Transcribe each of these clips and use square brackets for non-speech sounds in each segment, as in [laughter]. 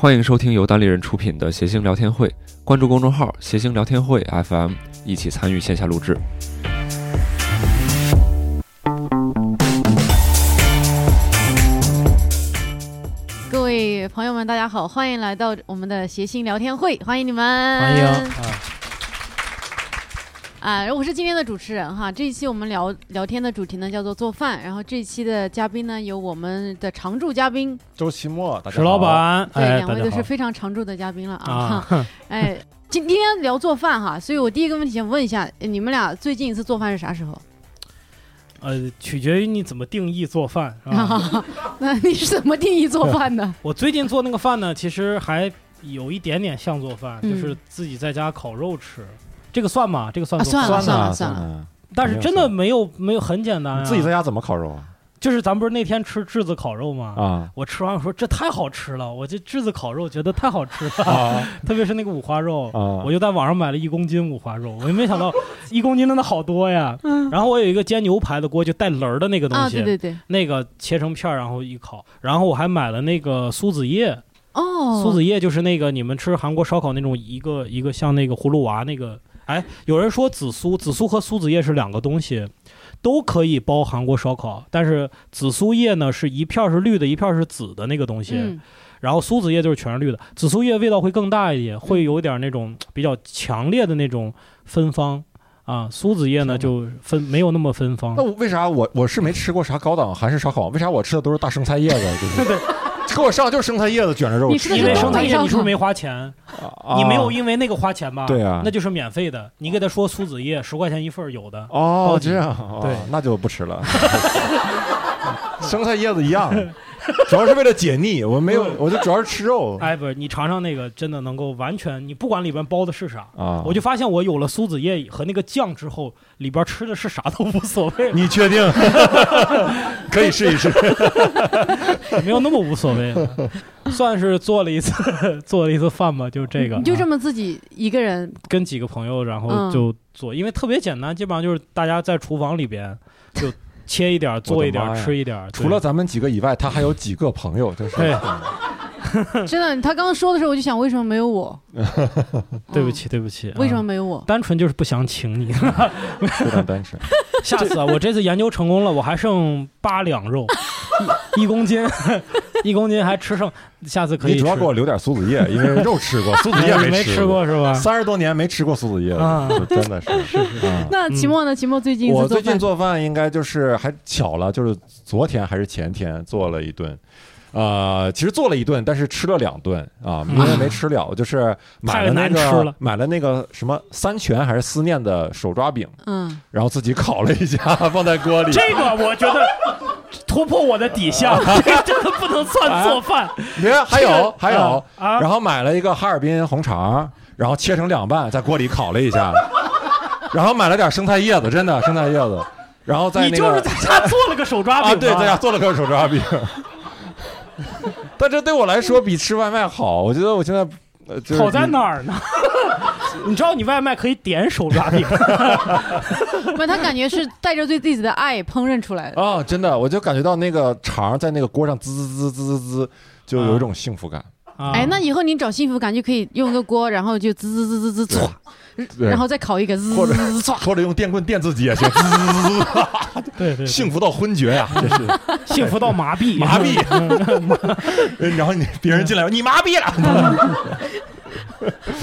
欢迎收听由单立人出品的谐星聊天会，关注公众号“谐星聊天会 FM”，一起参与线下录制。各位朋友们，大家好，欢迎来到我们的谐星聊天会，欢迎你们，欢迎啊！啊，我是今天的主持人哈。这一期我们聊聊天的主题呢叫做做饭，然后这一期的嘉宾呢有我们的常驻嘉宾周奇墨，石老，板，对，哎，两位都是非常常驻的嘉宾了啊。啊，[laughs] 哎，今今天聊做饭哈，所以我第一个问题想问一下，你们俩最近一次做饭是啥时候？呃，取决于你怎么定义做饭，是吧？[laughs] 那你是怎么定义做饭的？[laughs] 我最近做那个饭呢，其实还有一点点像做饭，嗯就是自己在家烤肉吃，这个算吗？这个算啊？算了算了算了了，但是真的没有没有很简单啊。自己在家怎么烤肉啊？就是咱不是那天吃炙子烤肉吗？啊我吃完我说这太好吃了，我这炙子烤肉觉得太好吃了，啊 [laughs] 特别是那个五花肉，啊！我就在网上买了一公斤五花肉，我也没想到 [laughs] 一公斤真的好多呀。嗯然后我有一个煎牛排的锅，就带棱儿的那个东啊，西，对对对，那个切成片儿，然后一烤。然后我还买了那个苏子叶，哦，苏子叶就是那个你们吃韩国烧烤那种一个一个像那个葫芦娃那个。哎，有人说紫苏，紫苏和苏子叶是两个东西，都可以包韩国烧烤，但是紫苏叶呢是一片是绿的，一片是紫的那个东西。嗯然后苏子叶就是全是绿的，紫苏叶味道会更大一点，会有点那种比较强烈的那种芬芳啊。苏子叶呢就分没有那么芬芳那。为啥我我是没吃过啥高档韩式烧烤？为啥我吃的都是大生菜叶子？就是 [laughs] 给我上就是生菜叶子卷着肉吃，你吃的是因为生菜叶你是不是没花钱？啊你没有因为那个花钱吧？对啊那就是免费的。你给他说苏子叶十块钱一份儿有的，哦这样哦对那就不吃了。[laughs] 生菜叶子一样，[laughs] 主要是为了解腻，我没有，我就主要是吃肉。哎，不是你尝尝那个，真的能够完全，你不管里边包的是啥，啊。我就发现我有了苏子叶和那个酱之后，里边吃的是啥都无所谓，你确定？[laughs] 可以试一试。[laughs] 没有那么无所谓。了，算是做了一次做了一次饭吧，就这个，你就这啊么自己一个人？跟几个朋友，然后嗯。就做，因为特别简单，基本上就是大家在厨房里边就切一点儿，做一点儿，吃一点儿，除了咱们几个以外，他还有几个朋友，真是。对 [laughs] 真的，他刚刚说的时候，我就想，为什么没有我？[laughs] 对不起，对不起，为什么啊没有我？单纯就是不想请你。[laughs] 非常单纯。下次啊，我这次研究成功了，我还剩八两肉，一 [laughs] 一公斤，一公斤还吃剩，下次可以。你主要给我留点苏子叶，因为肉吃过，苏子叶哎没吃过是吧？三十多年没吃过苏子叶啊了，就真的是。啊那期末呢？期末最近我最近做饭应该就是还巧了，就是昨天还是前天做了一顿。呃，其实做了一顿，但是吃了两顿啊，因为没吃了，就是 [laughs] 买了那太难吃了。个买了那个什么三全还是思念的手抓饼，嗯，然后自己烤了一下，[laughs] 放在锅里。这个我觉得突破我的底线，[laughs] 这个真的不能算做饭。你看还有还有，啊，然后买了一个哈尔滨红肠，然后切成两半，在锅里烤了一下，然后买了点生菜叶子，真的生菜叶子，然后在那个你就是在家做了个手抓饼啊，对，在家做了个手抓饼，[laughs] 但这对我来说比吃外卖好，我觉得我现在呃就是好在哪儿呢？[laughs] 你知道你外卖可以点手抓饼，[laughs] 不，他感觉是带着对自己的爱烹饪出来的。啊，真的，我就感觉到那个肠在那个锅上滋滋滋滋滋滋，就有一种幸福感。啊哎，那以后你找幸福感就可以用个锅，然后就滋滋滋滋滋然后再烤一个滋或者。或者用电棍电自己也行，[laughs] 幸福到昏厥呀，[laughs] 这是幸福到麻痹，麻痹。[laughs] 然后你别人进来，你麻痹了。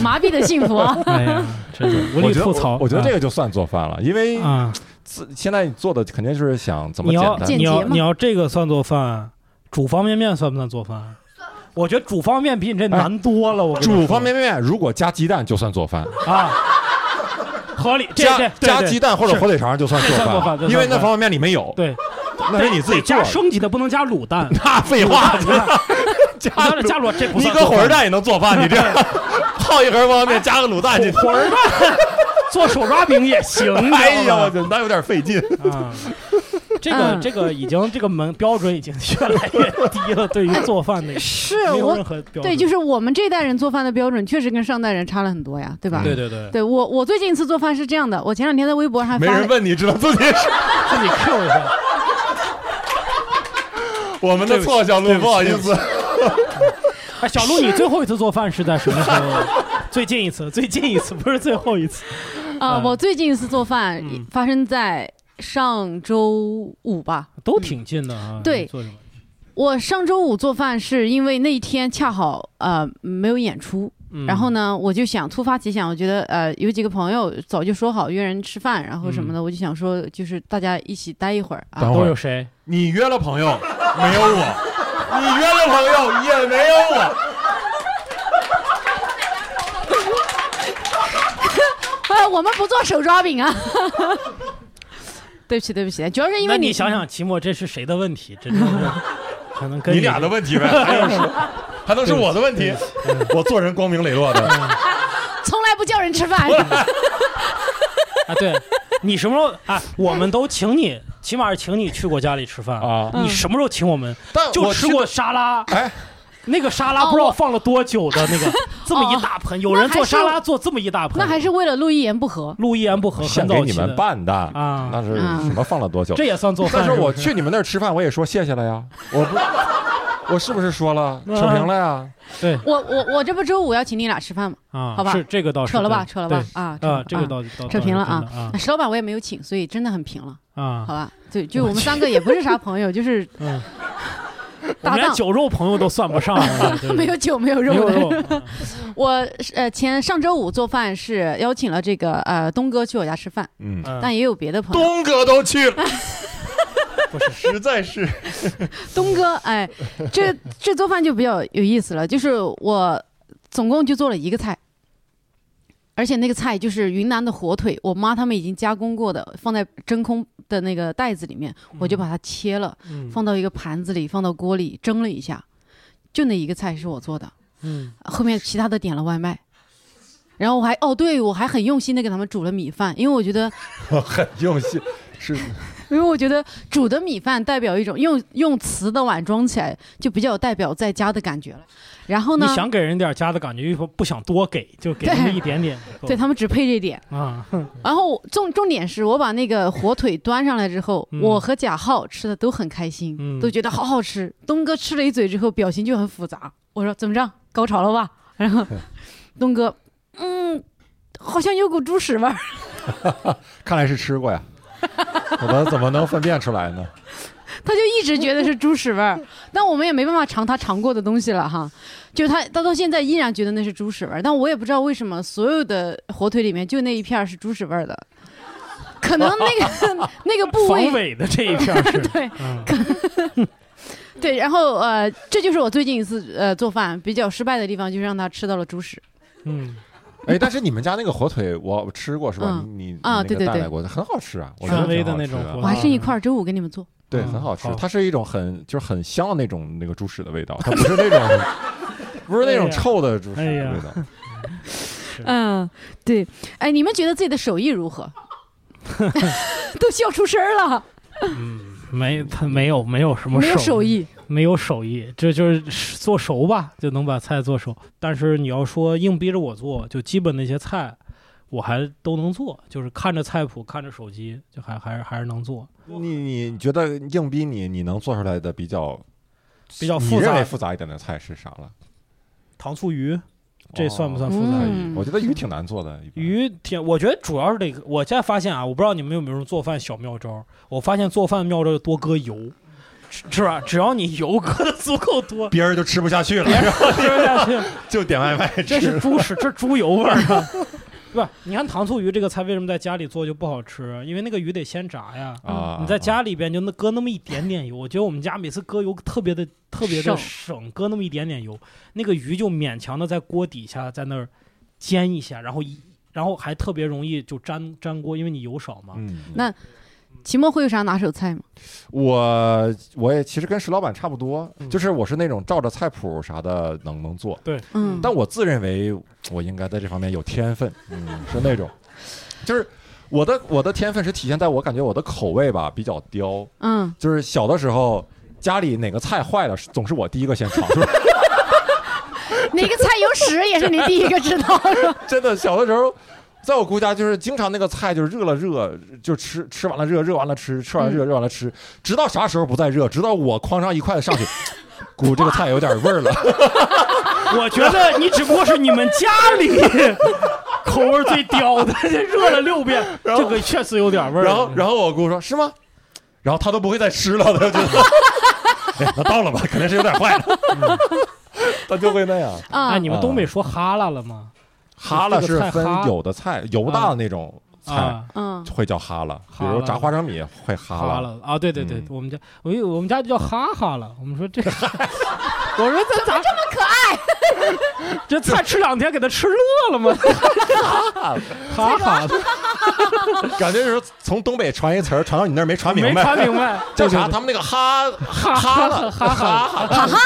麻痹的幸福啊！哎呀，真是无我觉得力吐槽。我我觉得这个就算做饭了，因为啊，自现在你做的肯定是想怎么你要简单简洁嘛你要你要这个算做饭，煮方便面算不算做饭？我觉得煮方便面比你这难多了。我煮方便面如果加鸡蛋就算做饭，啊，合理。这加加鸡蛋或者火腿肠就算做饭因为那方便面里没有，对，那是你自己得加。升级的，不能加卤蛋。[laughs] 那废话，[laughs] 加加了加卤，这不你搁火车站也能做饭，你这样 [laughs] 泡一盒方便面加个卤蛋进去，火车站做手抓饼也行。哎呀，我那有点费劲。啊，[laughs] 这个嗯这个已经这个门标准已经越来越低了，对于做饭的 [laughs] 是没有任我，何标准。对，就是我们这代人做饭的标准确实跟上代人差了很多呀，对吧？对对对，对我，我最近一次做饭是这样的，我前两天在微博上还没人问你，知道自己是 [laughs] 自己 Q 一下。我们的错，小鹿，不好意思。哎，小鹿，你最后一次做饭是在什么时候？最近一次，最近一次，不是最后一次。啊，嗯我最近一次做饭嗯发生在上周五吧。都挺近的啊。对？我上周五做饭是因为那一天恰好呃没有演出，嗯然后呢，我就想突发奇想，我觉得呃有几个朋友早就说好约人吃饭，然后什么的，我就想说就是大家一起待一会儿啊。等会儿都有谁？你约了朋友，没有我；[laughs] 你约了朋友，也没有我。呃，[laughs] 我们不做手抓饼啊。对不起，对不起，主要是因为那你想想，期末这是谁的问题？真的是可能跟你俩的问题呗，[laughs] 还能是还能是我的问题？我做人光明磊落的，从来不叫人吃饭。[laughs] 啊，对，你什么时候啊？我们都请你，起码是请你去过家里吃饭啊你什么时候请我们？但就吃过沙拉，哎，那个沙拉哦不知道放了多久的那个，[laughs] 这么一大盆，有人做沙拉做这么一大盆，那还是为了录一言不合。陆一言不合，先给你们办的，啊。那是嗯什么放了多久？这也算做饭。但是我去你们那儿吃饭，我也说谢谢了呀，我不，[laughs] 我是不是说了？扯平了呀？对。我我我这不周五要请你俩吃饭吗？啊，好吧。是这个倒是扯了吧，扯了吧。啊啊，这个倒扯平了啊。石老板我也没有请，所以真的很平了。啊，好啊，吧？对，就我们三个也不是啥朋友，就是嗯，[laughs] 连酒肉朋友都算不上了，[laughs] 没有酒没有肉的。[laughs] 肉，啊我呃前上周五做饭是邀请了这个呃东哥去我家吃饭，嗯，嗯但也有别的朋友。东哥都去了，不是实在是东哥，哎，这这做饭就比较有意思了，就是我总共就做了一个菜，而且那个菜就是云南的火腿，我妈他们已经加工过的，放在真空的那个袋子里面，我就把它切了，嗯。放到一个盘子里，放到锅里蒸了一下，就那一个菜是我做的，嗯。后面其他的点了外卖。然后我还哦，对我还很用心的给他们煮了米饭，因为我觉得 [laughs] 很用心，是因为我觉得煮的米饭代表一种用用瓷的碗装起来，就比较有代表在家的感觉了。然后呢你，想给人点家的感觉，又不想多给，就给对那么一点点。[laughs] 对他们只配这点。啊，然后重重点是我把那个火腿端上来之后，嗯我和贾浩吃的都很开心，嗯都觉得好好吃。东哥吃了一嘴之后，表情就很复杂。我说怎么着，高潮了吧？然后 [laughs] 东哥，嗯，好像有股猪屎味儿。[laughs] 看来是吃过呀，[laughs] 我们怎么能分辨出来呢？[laughs] 他就一直觉得是猪屎味儿，但我们也没办法尝他尝过的东西了哈。就他，他到现在依然觉得那是猪屎味儿，但我也不知道为什么所有的火腿里面就那一片儿是猪屎味儿的，可能那个 [laughs] 那个部防位伪的这一片是，对嗯对，然后呃，这就是我最近一次呃做饭比较失败的地方，就是让他吃到了猪屎。嗯，哎，但是你们家那个火腿我吃过是吧？嗯你你啊对对对你那个带来过，很好吃啊，我觉得权威的那种火腿我还剩一块儿，周五给你们做。对，嗯很好吃好。它是一种很就是很香的那种那个猪屎的味道，它不是那种不是那种臭的猪屎的味道。嗯，对，哎，你们觉得自己的手艺如何？[laughs] 都笑出声儿了，嗯，没他没有没有什么没有手手艺。没有手艺，这就是做熟吧，就能把菜做熟。但是你要说硬逼着我做，就基本那些菜，我还都能做，就是看着菜谱，看着手机，就还还是还是能做。你你觉得硬逼你你能做出来的比较比较复杂复杂一点的菜是啥了？糖醋鱼，这算不算复嗯杂？可以，我觉得鱼挺难做的。鱼挺，我觉得主要是这个。我现在发现啊，我不知道你们有没有做饭小妙招。我发现做饭妙招就多搁油，是是吧？只要你油搁的足够多，别人就吃不下去了，别人吃不下去。[laughs] 就点外卖这是。猪屎，这是猪油味儿啊！对吧？你看糖醋鱼这个菜为什么在家里做就不好吃？因为那个鱼得先炸呀。啊，你在家里边就那搁那么一点点油，我觉得我们家每次搁油特别的特别的省省，搁那么一点点油，那个鱼就勉强的在锅底下在那儿煎一下，然后一然后还特别容易就粘粘锅，因为你油少嘛。嗯，那期末会有啥拿手菜吗？我我也其实跟石老板差不多，嗯。就是我是那种照着菜谱啥的能能做，对。嗯，但我自认为我应该在这方面有天分，嗯，是那种，就是我的我的天分是体现在我感觉我的口味吧比较刁，嗯，就是小的时候家里哪个菜坏了，总是我第一个先尝。出来。哪个菜有屎也是你第一个知道，是吧？[laughs] 真的，小的时候，在我姑家就是经常那个菜就是热了热，就吃吃完了热，热完了吃，吃完了热，热完了吃，直到啥时候不再热，直到我哐上一筷子上去，姑这个菜有点味儿了，[laughs] 我觉得你只不过是你们家里口味最刁的，热了六遍，这个确实有点味儿。然后，然后我姑说：“是吗？”然后他都不会再吃了，他就觉得，[laughs] 哎，那到了吧，肯定是有点坏了，他就会那样。啊哎，，你们东北说哈喇了吗？哈喇是分有的菜油大的那种菜啊，嗯会叫哈喇，比如炸花生米会哈了啊，对对对嗯，我们家我有我们家就叫哈哈了。我们说这个，[laughs] 我说这咋这么可爱？这菜吃两天给他吃乐了吗？[laughs] 哈哈，[laughs] 感觉就是从东北传一词儿传到你那儿没传明没白，传明白，叫啥？对他们那个哈哈哈了哈哈哈哈哈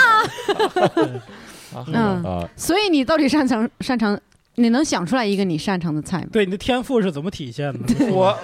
嗯，啊，所以你到底擅长擅长？你能想出来一个你擅长的菜吗？对你的天赋是怎么体现的？[laughs] 我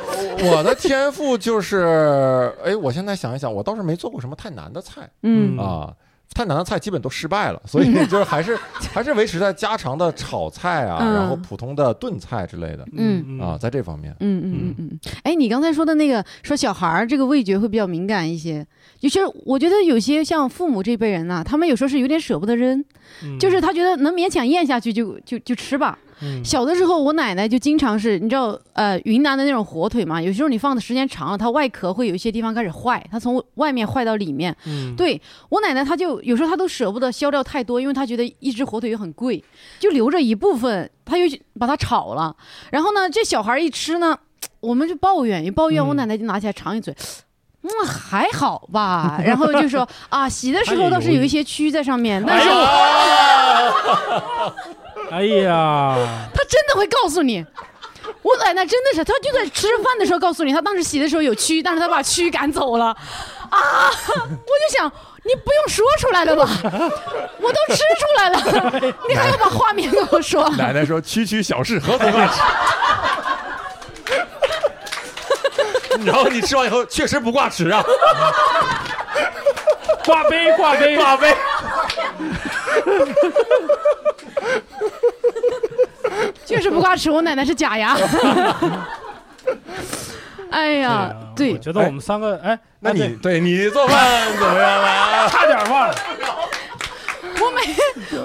我的天赋就是，哎，我现在想一想，我倒是没做过什么太难的菜嗯嗯啊。太难的菜基本都失败了，[laughs] 所以就是还是 [laughs] 还是维持在家常的炒菜啊，嗯。然后普通的炖菜之类的嗯。啊，在这方面，嗯嗯嗯嗯，哎，你刚才说的那个说小孩儿这个味觉会比较敏感一些，有些我觉得有些像父母这辈人呐、他们有时候是有点舍不得扔，嗯。就是他觉得能勉强咽下去就就就吃吧。嗯小的时候，我奶奶就经常是，你知道，呃，云南的那种火腿嘛，有时候你放的时间长了，它外壳会有一些地方开始坏，它从外面坏到里面。嗯对我奶奶，她就有时候她都舍不得削掉太多，因为她觉得一只火腿又很贵，就留着一部分，她又去把它炒了。然后呢，这小孩一吃呢，我们就抱怨，一抱怨，嗯我奶奶就拿起来尝一嘴。[laughs] 嗯，还好吧。然后就说啊，洗的时候倒是有一些蛆在上面，但是我哎 [laughs] [laughs] 呀，他真的会告诉你。我奶奶真的是，她就在吃饭的时候告诉你，她当时洗的时候有蛆，但是她把蛆赶走了。啊！我就想，你不用说出来了吧？我都吃出来了，[laughs] 你还要把画面跟我说？奶奶说：“区区小事，何足挂齿。[laughs] ”然后你吃完以后，确实不挂齿啊，挂杯挂杯挂杯，[laughs] 确实不挂齿，我奶奶是假牙。[laughs] 哎呀，对我对，觉得我们三个哎，那你哎对对你做饭怎么样啊？[laughs] 差点忘了，我每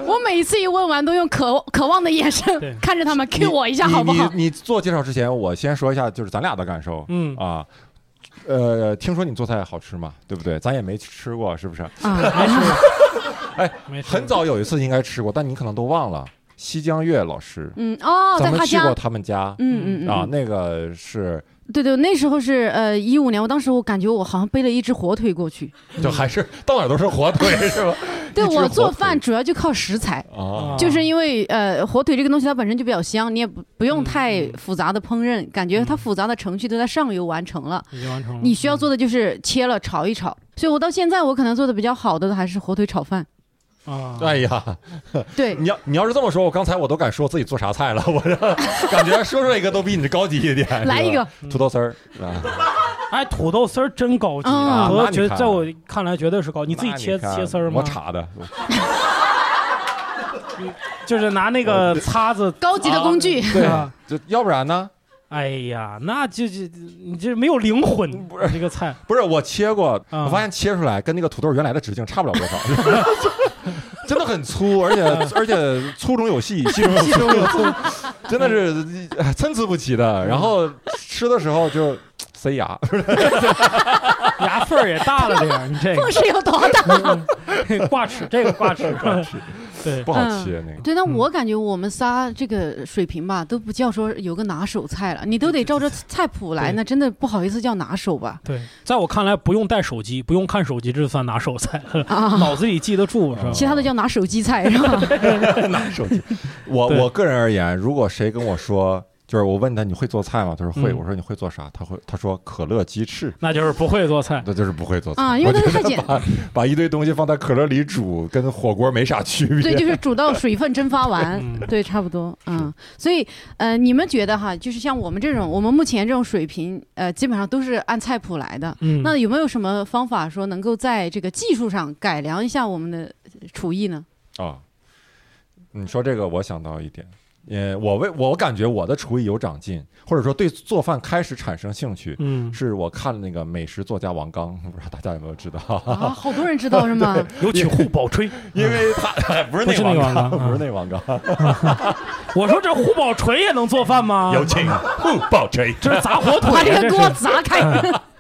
我每一次一问完，都用渴渴望的眼神看着他们，Q 我一下好不好？你你你做介绍之前，我先说一下，就是咱俩的感受。嗯啊，呃，听说你做菜好吃嘛，对不对？咱也没吃过，是不是？啊，[laughs] 没事，哎，很早有一次应该吃过，但你可能都忘了。西江月老师，嗯哦，在他家。咱们去过，他们家。嗯嗯嗯。啊，那个是对对，那时候是呃一五年，我当时我感觉我好像背了一只火腿过去。就还是到哪都是火腿，是吧？[laughs] 对我做饭主要就靠食材，啊，就是因为呃火腿这个东西它本身就比较香，你也不不用太嗯复杂的烹饪，感觉它复杂的程序都在上游完成了。已经完成了，你需要做的就是切了炒一炒，所以我到现在我可能做的比较好的还是火腿炒饭。啊，哎呀，[laughs] 对，你要你要是这么说，我刚才我都敢说自己做啥菜了，[laughs] 我这感觉说出来一个都比你高级一点。来一个，土豆丝儿啊，[laughs] 哎，土豆丝儿真高级嗯。啊！土豆那你看觉得在我看来绝对是高，你自己切切丝儿吗？我插的，就是拿那个叉子，高级的工具。对。啊，就要不然呢？哎呀，那就就你这没有灵魂，不是。这个菜，不是我切过，啊我发现切出来跟那个土豆原来的直径差不了多少，真的很粗，而且 [laughs] 而且粗中有细，细中有细。中有粗，真的是呃参差不齐的。然后吃的时候就塞牙，[laughs] 牙缝儿也大了点儿，你这缝是有多大？个 [laughs] 挂齿，这个挂齿。挂齿，对不好切那个。对，那我感觉我们仨这个水平吧，都不叫说有个拿手菜了，你都得照着菜谱来，那真的不好意思叫拿手吧？对，在我看来，不用带手机，不用看手机，这算拿手菜了，啊，脑子里记得住是吧？其他的叫拿手机菜是吧？[laughs] 拿手机。我我个人而言，如果谁跟我说，就是我问他你会做菜吗？他说会。嗯我说你会做啥？他会他说可乐鸡翅，那就是不会做菜。那就是不会做菜啊因为我觉得那个太 [laughs] 简把把一堆东西放在可乐里煮，跟火锅没啥区别。对，[laughs] 就是煮到水分蒸发完，嗯对，差不多，嗯，所以呃，你们觉得哈，就是像我们这种，我们目前这种水平，呃，基本上都是按菜谱来的。嗯，那有没有什么方法说能够在这个技术上改良一下我们的厨艺呢？啊，你说这个，我想到一点，呃，我为我感觉我的厨艺有长进，或者说对做饭开始产生兴趣，嗯，是我看了那个美食作家王刚，不知道大家有没有知道？啊，好多人知道是吗？有请胡宝吹。因为他 [laughs] 不是那王王刚不是那王刚，[laughs] 我说这胡宝锤也能做饭吗？有请不爆锤。这是砸火腿啊，把这个锅砸开。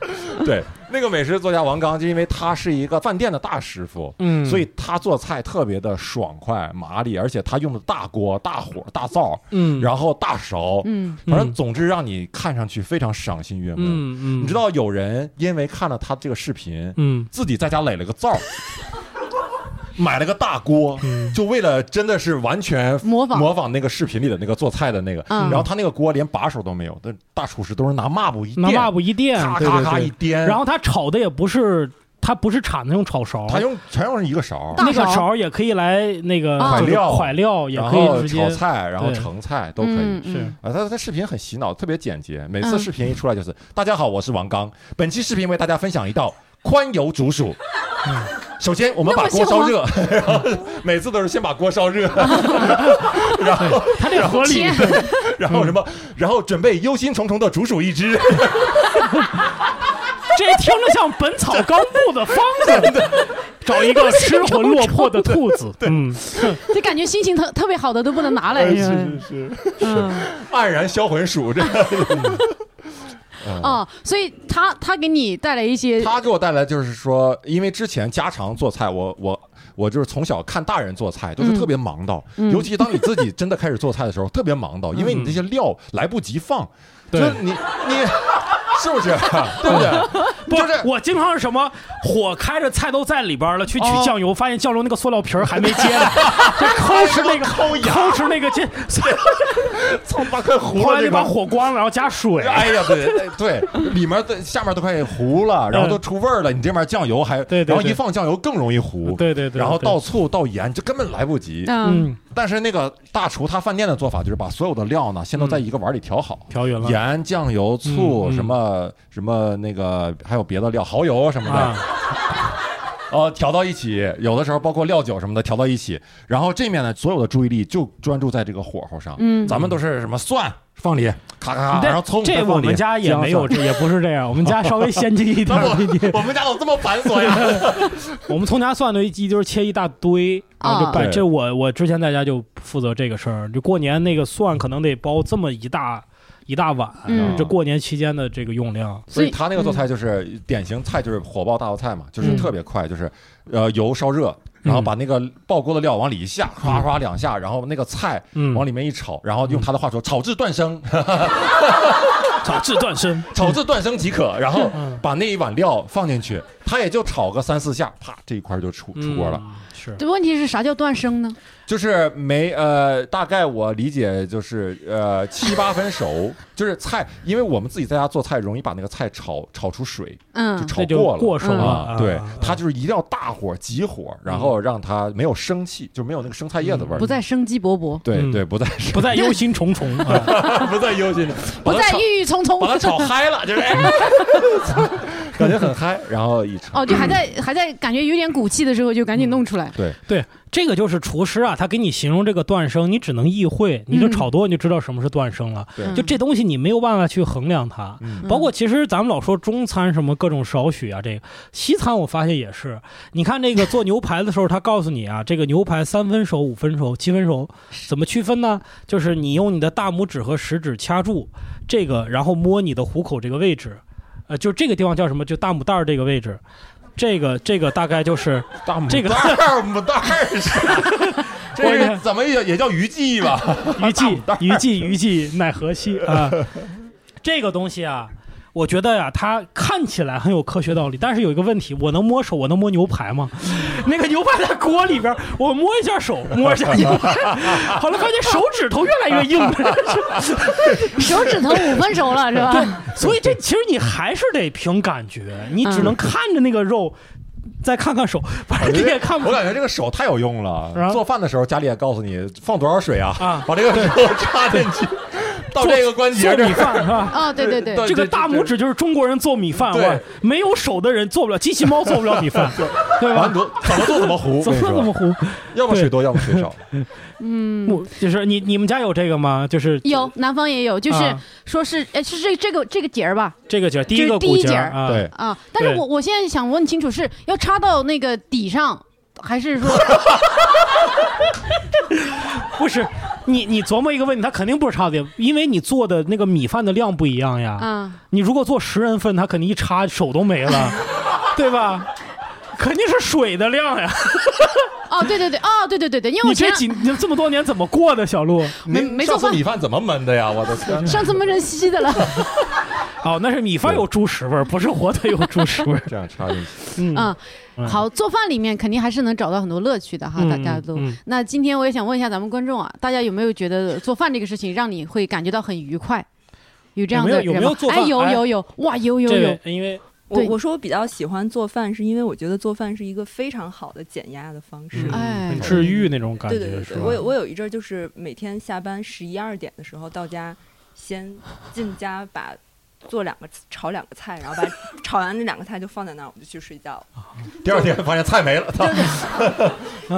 [laughs] 对，那个美食作家王刚，就因为他是一个饭店的大师傅，嗯，所以他做菜特别的爽快麻利，而且他用的大锅、大火、大灶，嗯，然后大勺，嗯，反正总之让你看上去非常赏心悦目。嗯嗯，你知道有人因为看了他这个视频，嗯。自己在家垒了个灶，[laughs] 买了个大锅，嗯。就为了真的是完全模仿。模仿那个视频里的那个做菜的那个。嗯。然后他那个锅连把手都没有，那大厨师都是拿抹布一拿，抹布一垫，咔咔咔一颠，然后他炒的也不是，他不是铲子用炒勺，他用全用是一个勺，那个勺勺也可以来那个啊就是蒯料。蒯料，也然可以后直接炒菜，然后盛菜都可以。嗯是。啊，他他视频很洗脑，特别简洁。每次嗯。视频一出来就是：大家好，我是王刚。本期视频为大家分享一道宽油竹薯。首先，我们把锅烧热，然 [laughs] 后每次都是先把锅烧热，[laughs] 然后他这个合理天，然后什么，然后准备忧心忡忡的竹鼠一只，[laughs] 这听着像《本草纲目》的方子，找一个失魂落魄的兔子，嗯，就感觉心情特特别好的都不能拿来。是是是，嗯，黯然销魂鼠这。嗯。哦，所以他他给你带来一些他给我带来就是说，因为之前家常做菜，我我我就是从小看大人做菜都是嗯。特别忙到，嗯。尤其当你自己真的开始做菜的时候，[laughs] 特别忙到，因为你这些料来不及放，对就是你你 [laughs] 是不是？对不对？不就是我经常是什么火开着，菜都在里边了，去取哦酱油，发现酱油那个塑料瓶儿还没揭呢，[laughs] 就抠哧那个抠牙抠哧那个这，[laughs] 操把快糊后来就把了这个。火关了，然后加水，哎呀，对对对，里面的下面都快糊了，然后都出味儿了。你这边酱油还，对对对然后一放酱油更容易糊，对对对，然后倒醋倒盐，这根本来不及。嗯嗯但是那个大厨他饭店的做法就是把所有的料呢，先都在一个碗里调好，调匀了。盐、酱油、醋，什么什么那个还有别的料，蚝油什么的，啊，呃，[laughs] 调到一起。有的时候包括料酒什么的调到一起，然后这面呢，所有的注意力就专注在这个火候上。嗯。咱们都是什么蒜放里，咔咔咔，然后葱这我们家也没有，这也不是这样，我们家稍微先进一点。我我们家怎么这么繁琐呀？[laughs] 我们葱姜蒜的一就是切一大堆，然后就摆。这我我之前在家就负责这个事儿，就过年那个蒜可能得包这么一大一大碗，嗯这过年期间的这个用量。所以他那个做菜就是典型菜，就是火爆大头菜嘛，就是嗯特别快，就是呃油烧热，然后把那个爆锅的料往里一下，唰唰两下，然后那个菜嗯，往里面一炒，然后用他的话说，炒至断生，炒至断生。[laughs] 炒至断生即可，然后嗯。把那一碗料放进去，他也就炒个三四下，啪，这一块就出出锅了。嗯。是，这问题是啥叫断生呢？就是没呃，大概我理解就是呃七八分熟，[laughs] 就是菜，因为我们自己在家做菜容易把那个菜炒炒出水，嗯就嗯炒过了。过熟了啊，。对啊，它就是一定要大火急火，然后让它没有生气，就没有那个生菜叶子味儿。不再生机勃勃，嗯对对，不再 [laughs] 不再忧心忡忡 [laughs] 啊。不再忧心，不再郁郁葱葱把。它炒嗨了，就是感觉很嗨，然后一炒。哦，就还在还在感觉有点骨气的时候，就赶紧弄出来。对，对，这个就是厨师啊，他给你形容这个断生，你只能意会，你就嗯炒多你就知道什么是断生了。对嗯就这东西你没有办法去衡量它。嗯包括其实咱们老说中餐什么各种少许啊，这个西餐我发现也是。你看那个做牛排的时候，他告诉你啊，这个牛排三分熟、五分熟、七分熟，怎么区分呢？就是你用你的大拇指和食指掐住这个，然后摸你的虎口这个位置，呃，就这个地方叫什么？就大母蛋儿这个位置。这个这个大概就是 [laughs] 这个袋儿 [laughs] 母蛋儿是，这是怎么也也叫鱼记吧？[laughs] 鱼记鱼记鱼记奈何西啊，这个东西啊。我觉得呀、它看起来很有科学道理，但是有一个问题，我能摸手，我能摸牛排吗？[laughs] 那个牛排在锅里边，我摸一下手，摸一下牛排，好了，发现手指头越来越硬了，[laughs] 手指头五分熟了是吧？对所以这其实你还是得凭感觉，你只能看着那个肉，再看看手，反正你也看不我感觉这个手太有用了。做饭的时候，家里也告诉你放多少水啊，啊把这个手插进去，到这个关节做米饭是吧？啊，对对对，这个大拇指就是中国人做米饭，对，没有手的人做不了，机器猫做不了米饭，[laughs] 对吧怎么做怎么糊，怎么我跟你说，这么糊？[laughs] 要么水多，要么水少。嗯，[laughs] 木就是你你们家有这个吗？就是有南方也有，就是啊说是哎是这这个这个节儿吧？这个节儿，第一个第一节啊，对，啊，但是我我现在想问清楚，是要插到那个底上，还是说不是你你琢磨一个问题，它肯定不是差的，因为你做的那个米饭的量不一样呀。啊？你如果做十人份，它肯定一插手都没了，[laughs] 对吧？肯定是水的量呀！[laughs] 哦，对对对，哦，对对对对，因为我你这前几你这么多年怎么过的，小鹿？没没做饭上次米饭怎么焖的呀？我的天！上次闷成稀的了，[laughs] 哦，那是米饭有猪食味儿，不是火腿有猪食味儿。[laughs] 这样插进去，嗯嗯，嗯好，做饭里面肯定还是能找到很多乐趣的哈，嗯大家都。嗯那今天我也想问一下咱们观众啊，大家有没有觉得做饭这个事情让你会感觉到很愉快？有这样的人吗？有没有有没有做饭哎，有哎有有，哇，有有有位，因为对我我说我比较喜欢做饭，是因为我觉得做饭是一个非常好的减压的方式。嗯哎很治愈那种感觉，对对对？我有我有一阵儿就是每天下班十一二点的时候到家，先进家把做两个炒两个菜，然后把炒完那两个菜就放在那儿，我就去睡觉了。第二天发现菜没了，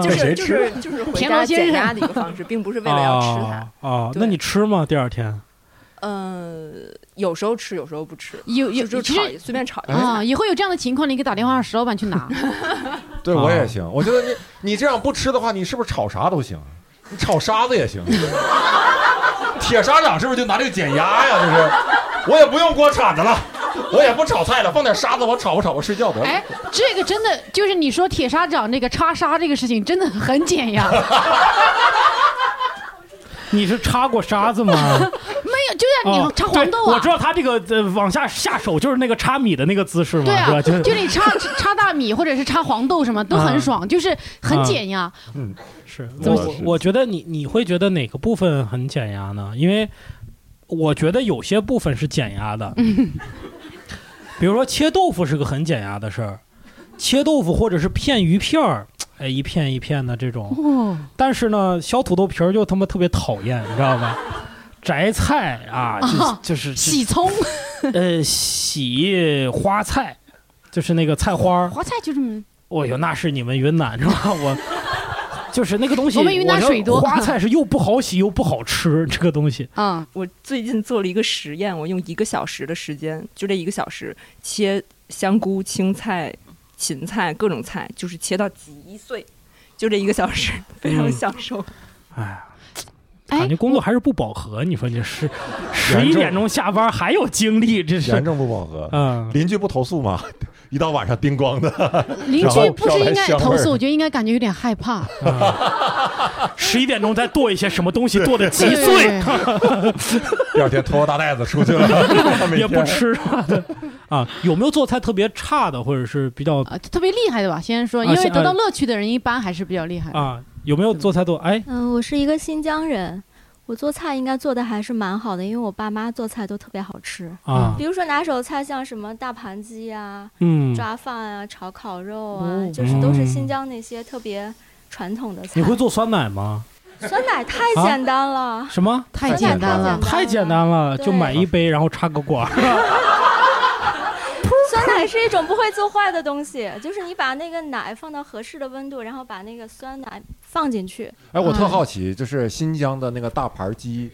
就是 [laughs] 就是就是回家减压的一个方式，并不是为了要吃它。啊啊，那你吃吗？第二天嗯，有时候吃，有时候不吃，有有就就其实炒随便炒一下啊，菜。以后有这样的情况，你可以打电话让石老板去拿。[laughs] 对我也行，我觉得你你这样不吃的话，你是不是炒啥都行？你炒沙子也行。[laughs] 铁砂掌是不是就拿这个减压呀？就是我也不用锅铲子了，我也不炒菜了，放点沙子我炒吧炒吧睡觉得了。哎，这个真的就是你说铁砂掌那个插沙这个事情，真的很减压。[laughs] 你是插过沙子吗？就像哦你插黄豆啊对我知，道他这个呃往下下手就是那个插米的那个姿势嘛，对啊？，就就你插 [laughs] 插大米或者是插黄豆什么都很爽，就是很减压。嗯是我我觉得你你会觉得哪个部分很减压呢？因为我觉得有些部分是减压的，[laughs] 比如说切豆腐是个很减压的事儿，切豆腐或者是片鱼片儿，哎，一片一片的这种。哦，但是呢，削土豆皮儿就他妈特别讨厌，你知道吧？摘菜啊，啊就就是洗葱，呃洗花菜，就是那个菜花儿。花菜就这么哦哟，那是你们云南是吧？我就是那个东西，我们云南水多花菜是又不好洗又不好吃，这个东西。啊，我最近做了一个实验，我用一个小时的时间，就这一个小时切香菇、青菜、芹菜各种菜，就是切到极碎，就这一个小时，非常享受。哎，哎感觉工作还是不饱和。你说你十 [laughs] 十一点钟下班还有精力，这严是重不饱和，嗯。邻居不投诉吗？一到晚上叮咣的，邻 [laughs] 居不是应该投诉？我觉得应该感觉有点害怕。十一点钟再剁一些什么东西，剁的极碎，第二天拖个大袋子出去了，[laughs] 也不吃啊。有没有做菜特别差的，或者是比较啊，特别厉害的吧？先说，因为得到乐趣的人一般还是比较厉害的。啊？有没有做菜做？哎，嗯，我是一个新疆人，我做菜应该做的还是蛮好的，因为我爸妈做菜都特别好吃。啊，比如说拿手菜，像什么大盘鸡啊、嗯，抓饭啊、炒烤肉啊，哦就是都是嗯新疆那些特别传统的菜。你会做酸奶吗？酸奶太啊简单了，什么？太太简单了了，太简单了，对就买一杯，然后插个管儿。[laughs] 酸奶是一种不会做坏的东西，就是你把那个奶放到合适的温度，然后把那个酸奶放进去，哎，我特嗯好奇，就是新疆的那个大盘鸡，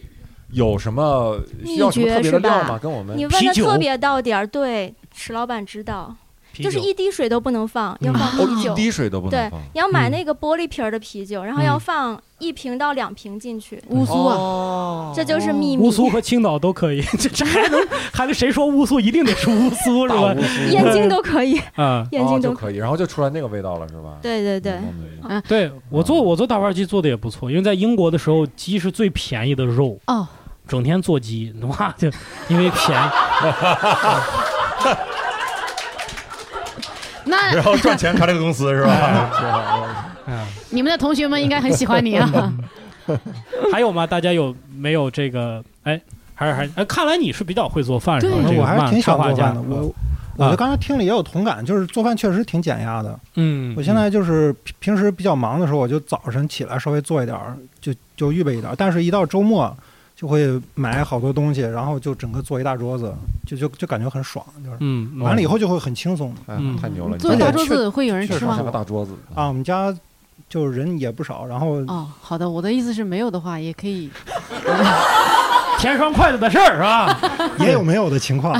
有什么需要什么秘诀特别的是吧料吗？跟我们你问的啤酒特别到点儿。对，石老板知道，就是一滴水都不能放，要嗯放哦，啤酒。一滴水都不对能放你。，要买嗯那个玻璃瓶儿的啤酒，然后嗯要放一瓶到两瓶进去，乌苏啊，哦这就是秘密。乌苏和 [laughs] 青岛都可以，[laughs] 这这还能还得谁说乌苏一定得是乌苏是吧燕京都可以，啊，燕京都可以，然后就出来那个味道了，是吧？对对对，对我做我做大盘鸡做的也不错，因为在英国的时候鸡是最便宜的肉，哦，整天做鸡，哇，就因为便宜。[laughs] 那 [laughs] 然后赚钱开这个公司是吧？[laughs] 嗯，你们的同学们应该很喜欢你啊。[laughs] 还有吗？大家有没有这个？哎，还是还是哎，看来你是比较会做饭，是吧？这个我还是挺想漫插画家做饭的。我我就刚才听了也有同感，就是做饭确实挺减压的。嗯，我现在就是平平时比较忙的时候，我就早晨起来稍微做一点儿，就就预备一点儿。但是，一到周末，就会买好多东西，然后就整个做一大桌子，就就就感觉很爽，就是嗯，完了以后就会很轻松哎嗯太牛了！做大桌子会有人吃吗确实是？个大桌子啊，我们家就人也不少，然后哦，好的，我的意思是没有的话也可以。[laughs] 添双筷子的事儿是吧？[laughs] 也有没有的情况。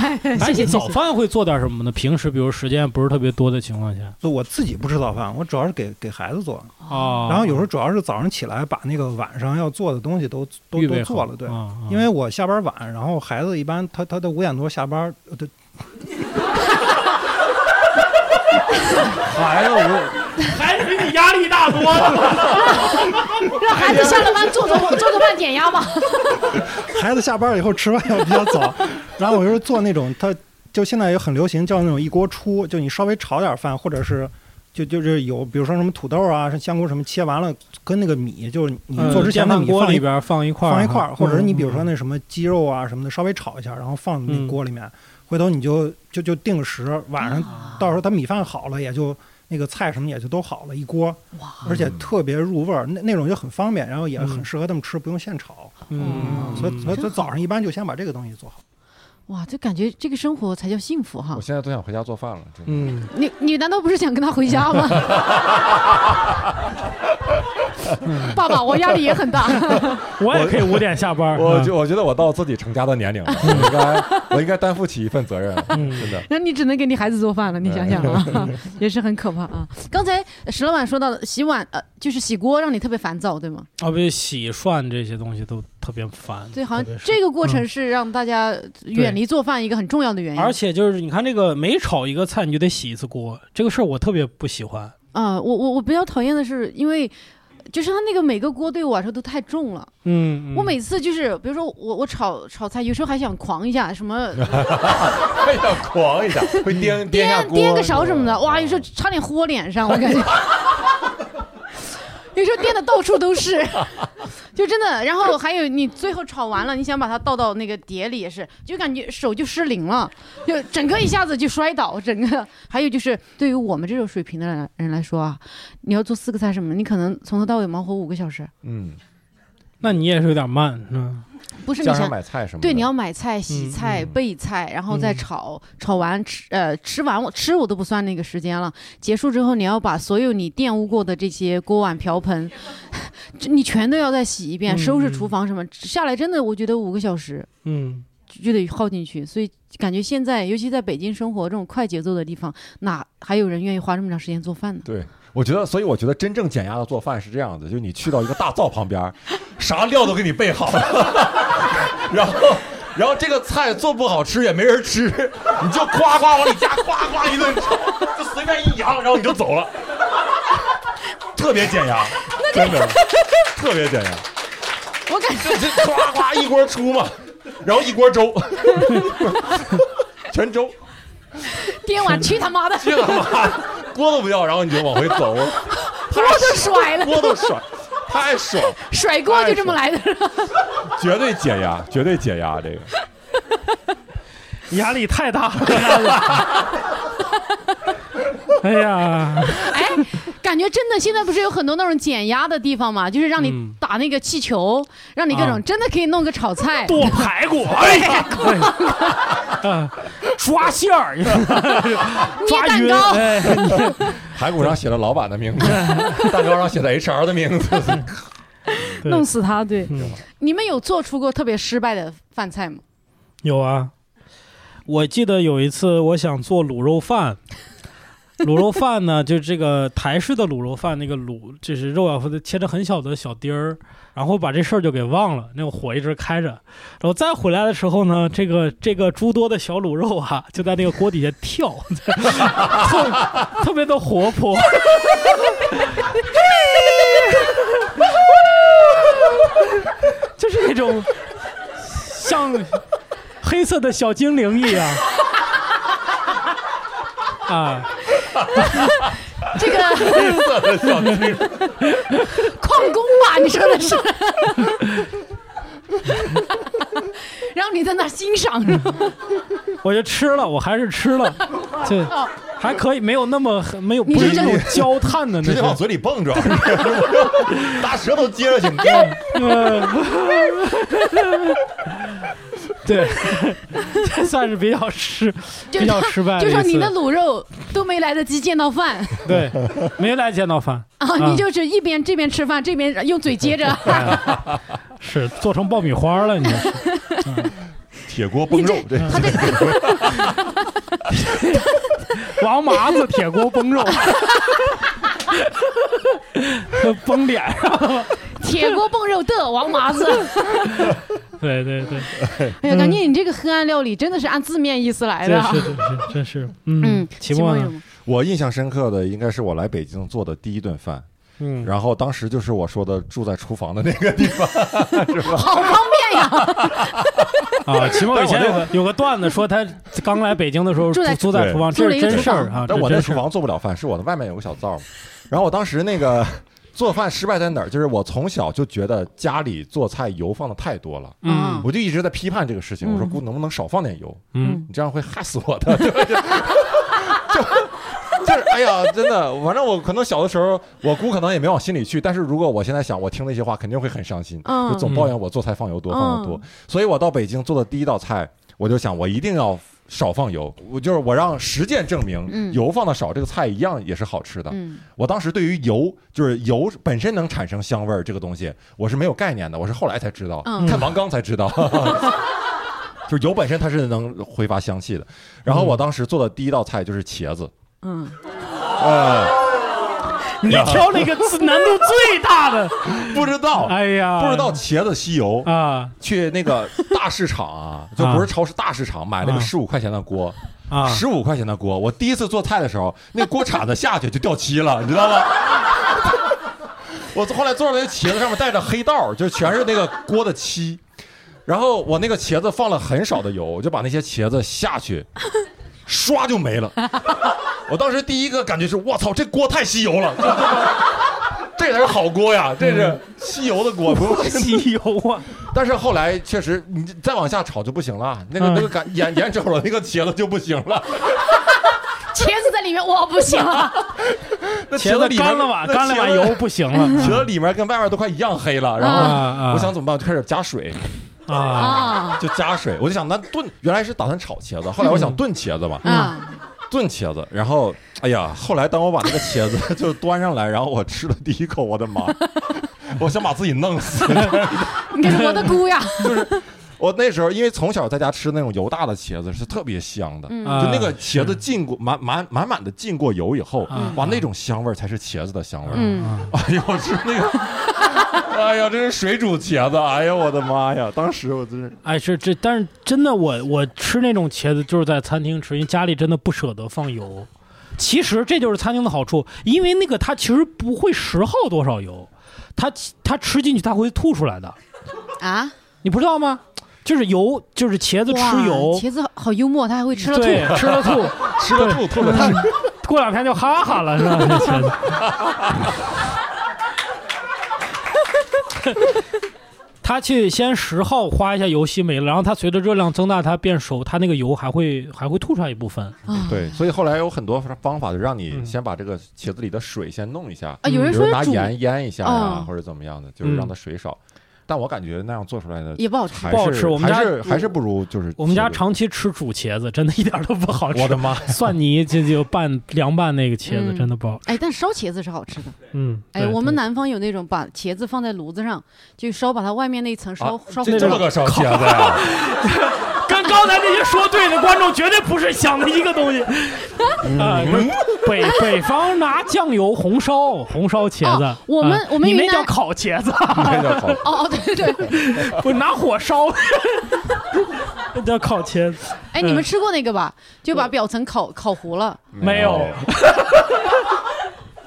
早饭会做点什么呢？平时比如时间不是特别多的情况下就我自己不吃早饭，我主要是给给孩子做。哦，然后有时候主要是早上起来把那个晚上要做的东西都都都做了，对。因为我下班晚，然后孩子一般他他都五点多下班，呃对，[laughs] 孩子我孩子比你压力大多了。[laughs] 让孩子下了班做做做做饭减压吧。[laughs] 孩子下班以后吃饭要比较早，然后我就是做那种，他就现在也很流行叫那种一锅出，就你稍微炒点饭，或者是就就是有比如说什么土豆啊、是香菇什么切完了，跟那个米就是你做之前的米放里边放一块儿放一块儿，或者是你比如说嗯那什么鸡肉啊什么的，稍微炒一下，然后放那嗯锅里面，回头你就就就定时，晚上到时候他米饭好了，也就那个菜什么也就都好了，一锅，而且特别入味儿，那那种就很方便，然后也很嗯适合他们吃，不用现炒。嗯，所以所以所以早上一般就先把这个东西做好。哇，就感觉这个生活才叫幸福哈我！现在都想回家做饭了，真的。嗯，你你难道不是想跟他回家吗？[laughs] [laughs] 爸爸，我压力也很大。[laughs] 我也可以五点下班。我就我觉得我到自己成家的年龄了，我应该 [laughs] 我应该担负起一份责任，嗯真的。那你只能给你孩子做饭了，你想想啊，也是很可怕啊。刚才石老板说到的洗碗，呃，就是洗锅让你特别烦躁，对吗？啊，不是洗涮这些东西都特别烦。对，好像这个过程是让大家远离做饭一个很重要的原因。而且就是你看这个每炒一个菜你就得洗一次锅，这个事儿我特别不喜欢。啊、我我我比较讨厌的是，因为就是他那个每个锅对我来说都太重了。嗯，我每次就是，比如说我我炒炒菜，有时候还想狂一下，什么哎呀，狂一下，会颠 [laughs] 颠下锅，颠颠个勺什么的，哇，有时候差点豁脸上，我感觉。有时候颠的到处都是，[laughs] 就真的。然后还有你最后炒完了，你想把它倒到那个碟里也是，就感觉手就失灵了，就整个一下子就摔倒，整个。还有就是对于我们这种水平的人人来说啊，你要做四个菜什么的，你可能从头到尾忙活五个小时，嗯，那你也是有点慢，嗯加上不是你想。买菜什么，对，你要买菜、洗嗯菜、嗯备菜，然后再嗯炒，炒完吃，呃，吃完我吃我都不算那个时间了。结束之后，你要把所有你玷污过的这些锅碗瓢盆，你全都要再洗一遍，嗯收拾嗯厨房什么，下来真的我觉得五个小时嗯就就得耗进去。所以感觉现在，尤其在北京生活这种快节奏的地方，哪还有人愿意花这么长时间做饭呢？对，我觉得，所以我觉得真正减压的做饭是这样的，就是你去到一个大灶旁边儿，[laughs] 啥料都给你备好了，[laughs] 然后。然后这个菜做不好吃也没人吃，你就夸夸往里加，夸夸一顿炒，就随便一扬，然后你就走了，特别减压，真的，[laughs] 特别减压。我感觉这这夸夸一锅出嘛，然后一锅粥，全粥，[laughs] 颠碗去他妈的，[laughs] 去他妈的锅都不要，然后你就往回走，[laughs] 锅都甩了，锅都甩，太爽，甩锅就这么来的。绝对解压，绝对解压，这个压力太大了。[laughs] 哎呀，哎，感觉真的现在不是有很多那种减压的地方嘛，就是让你嗯。打那个气球，让你各种、啊真的可以弄个炒菜。剁排骨，[laughs] 哎呀，啊 [laughs] 抓馅儿，抓匀，蛋糕。哎，排骨上写了老板的名字，蛋糕上写的 HR 的名字，对。弄死他！对，嗯。你们有做出过特别失败的饭菜吗？有啊，我记得有一次我想做卤肉饭，卤肉饭呢，[laughs] 就这个台式的卤肉饭，那个卤就是肉要切成很小的小丁儿，然后把这事儿就给忘了，那个火一直开着，然后再回来的时候呢，这个这个诸多的小卤肉啊，[laughs] 就在那个锅底下跳，[laughs] 特别的活泼。就是那种像黑色的小精灵一样啊，[laughs] 这个黑色的小精灵，旷工吧？你说的是？然后你在那儿欣赏是吧？我就吃了，我还是吃了，就还可以，没有那么没有你是真不是那种焦炭的那种。直接往嘴里蹦着，[laughs] 大舌头接着去，呃 [laughs] 对，这 [laughs] 算是比较失 [laughs] 就比较失败就。说你的卤肉都没来得及见到饭 [laughs] 对，没来见到饭，啊，啊你就是一边这边吃饭，这边用嘴接着。是做成爆米花了，你这是铁锅崩肉，这他这王麻子铁锅崩肉，崩脸上。铁锅蹦肉的王麻子。对对对，[laughs] 哎呀，感觉你这个黑暗料理真的是按字面意思来的是。是真是真是，[laughs] 嗯嗯，，期末呢？我印象深刻的应该是我来北京做的第一顿饭，嗯，然后当时就是我说的住在厨房的那个地方，[laughs] 是吧？好方便呀！啊，期末以前有个有个段子说他刚来北京的时候住在住在厨房，这是真事儿啊。但我那厨房做不了饭，是我的外面有个小灶。然后我当时那个做饭失败在哪儿？就是我从小就觉得家里做菜油放的太多了，嗯我就一直在批判这个事情。我说嗯姑能不能少放点油？嗯你这样会害死我的。对 [laughs] 就就就是哎呀，真的，反正我可能小的时候，我姑可能也没往心里去。但是如果我现在想，我听那些话肯定会很伤心，嗯就总抱怨我做菜放油多，放油多。所以我到北京做的第一道菜，我就想我一定要少放油。我就是我让实践证明，嗯油放的少，这个菜一样也是好吃的。嗯我当时对于油，就是油本身能产生香味儿这个东西，我是没有概念的，我是后来才知道，嗯看王刚才知道。[laughs] [laughs] 就是油本身它是能挥发香气的，然后我当时做的第一道菜就是茄子，嗯，呃，[laughs] 你挑了一个字难度最大的，[laughs] 不知道，哎呀，不知道茄子吸油，啊去那个大市场啊，[laughs] 就不是超市，大市场买那个啊十五块钱的锅，啊，十五块钱的锅，我第一次做菜的时候，那锅铲子下去就掉漆了，你知道吗？我后来做出来的茄子上面带着黑道，就全是那个锅的漆。然后我那个茄子放了很少的油，我就把那些茄子下去，唰就没了。我当时第一个感觉是，我操，这锅太吸油了，[laughs] 这才是好锅呀，这是吸油的锅，不 [laughs] 用吸油啊，但是后来确实，你再往下炒就不行了，那个嗯。那个感眼眼瞅着那个茄子就不行了，[laughs] 茄子在里面，我不行了。那茄子里面干了碗那干了碗茄子油不行了。茄子里面跟外面都快一样黑了，然啊后啊！我想怎么办，我就开始加水，啊，啊就加水，我就想那炖，原来是打算炒茄子，后来我想炖茄子嘛，啊！炖茄子，然后哎呀，后来当我把那个茄子 [laughs] 就端上来，然后我吃了第一口，我的妈，我想把自己弄死。[laughs] 你看我的姑呀，[laughs] 我那时候因为从小在家吃那种油大的茄子是特别香的，就那个茄子浸过满满满满的浸过油以后，啊哇，那种香味儿才是茄子的香味儿。嗯，[laughs] 哎呦，吃那个，[laughs] 哎呀，这是水煮茄子，哎呀我的妈呀！当时我真是，哎，是这，但是真的我我吃那种茄子就是在餐厅吃，因为家里真的不舍得放油。其实这就是餐厅的好处，因为那个它其实不会实耗多少油，它它吃进去它会吐出来的，啊，你不知道吗？就是油，就是茄子吃油，茄子好幽默，他还会吃了吐。对，吃了吐，吃了吐，[laughs] 吐了吐。过两天就哈哈了，是吧？这茄子。[laughs] 它去先十号花一下油吸没了，然后它随着热量增大，它变熟，它那个油还会还会吐出来一部分。啊对，所以后来有很多方法，就让你嗯先把这个茄子里的水先弄一下，啊，有人比如拿盐腌一下呀哦，或者怎么样的，就是让它水少。但我感觉那样做出来的也不好吃不好吃我们家是还是不如就是我们家长期吃煮茄子，真的一点都不好吃。我的妈！[laughs] 蒜泥就就拌凉拌那个茄子，嗯真的不好吃。哎，但烧茄子是好吃的。嗯，哎，我们南方有那种把茄子放在炉子上，就烧，把它外面那一层烧啊烧。这这么个烧茄子呀？[laughs] 跟刚才那些说对的观众绝对不是想的一个东西。啊，不是北北方拿酱油红烧红烧茄子哦，我们我们你那叫烤茄子，那叫烤。哦，对对对，我 [laughs] 拿火烧，[laughs] 那叫烤茄子。哎，你们吃过那个吧？就把表层烤烤糊了。没有 [laughs]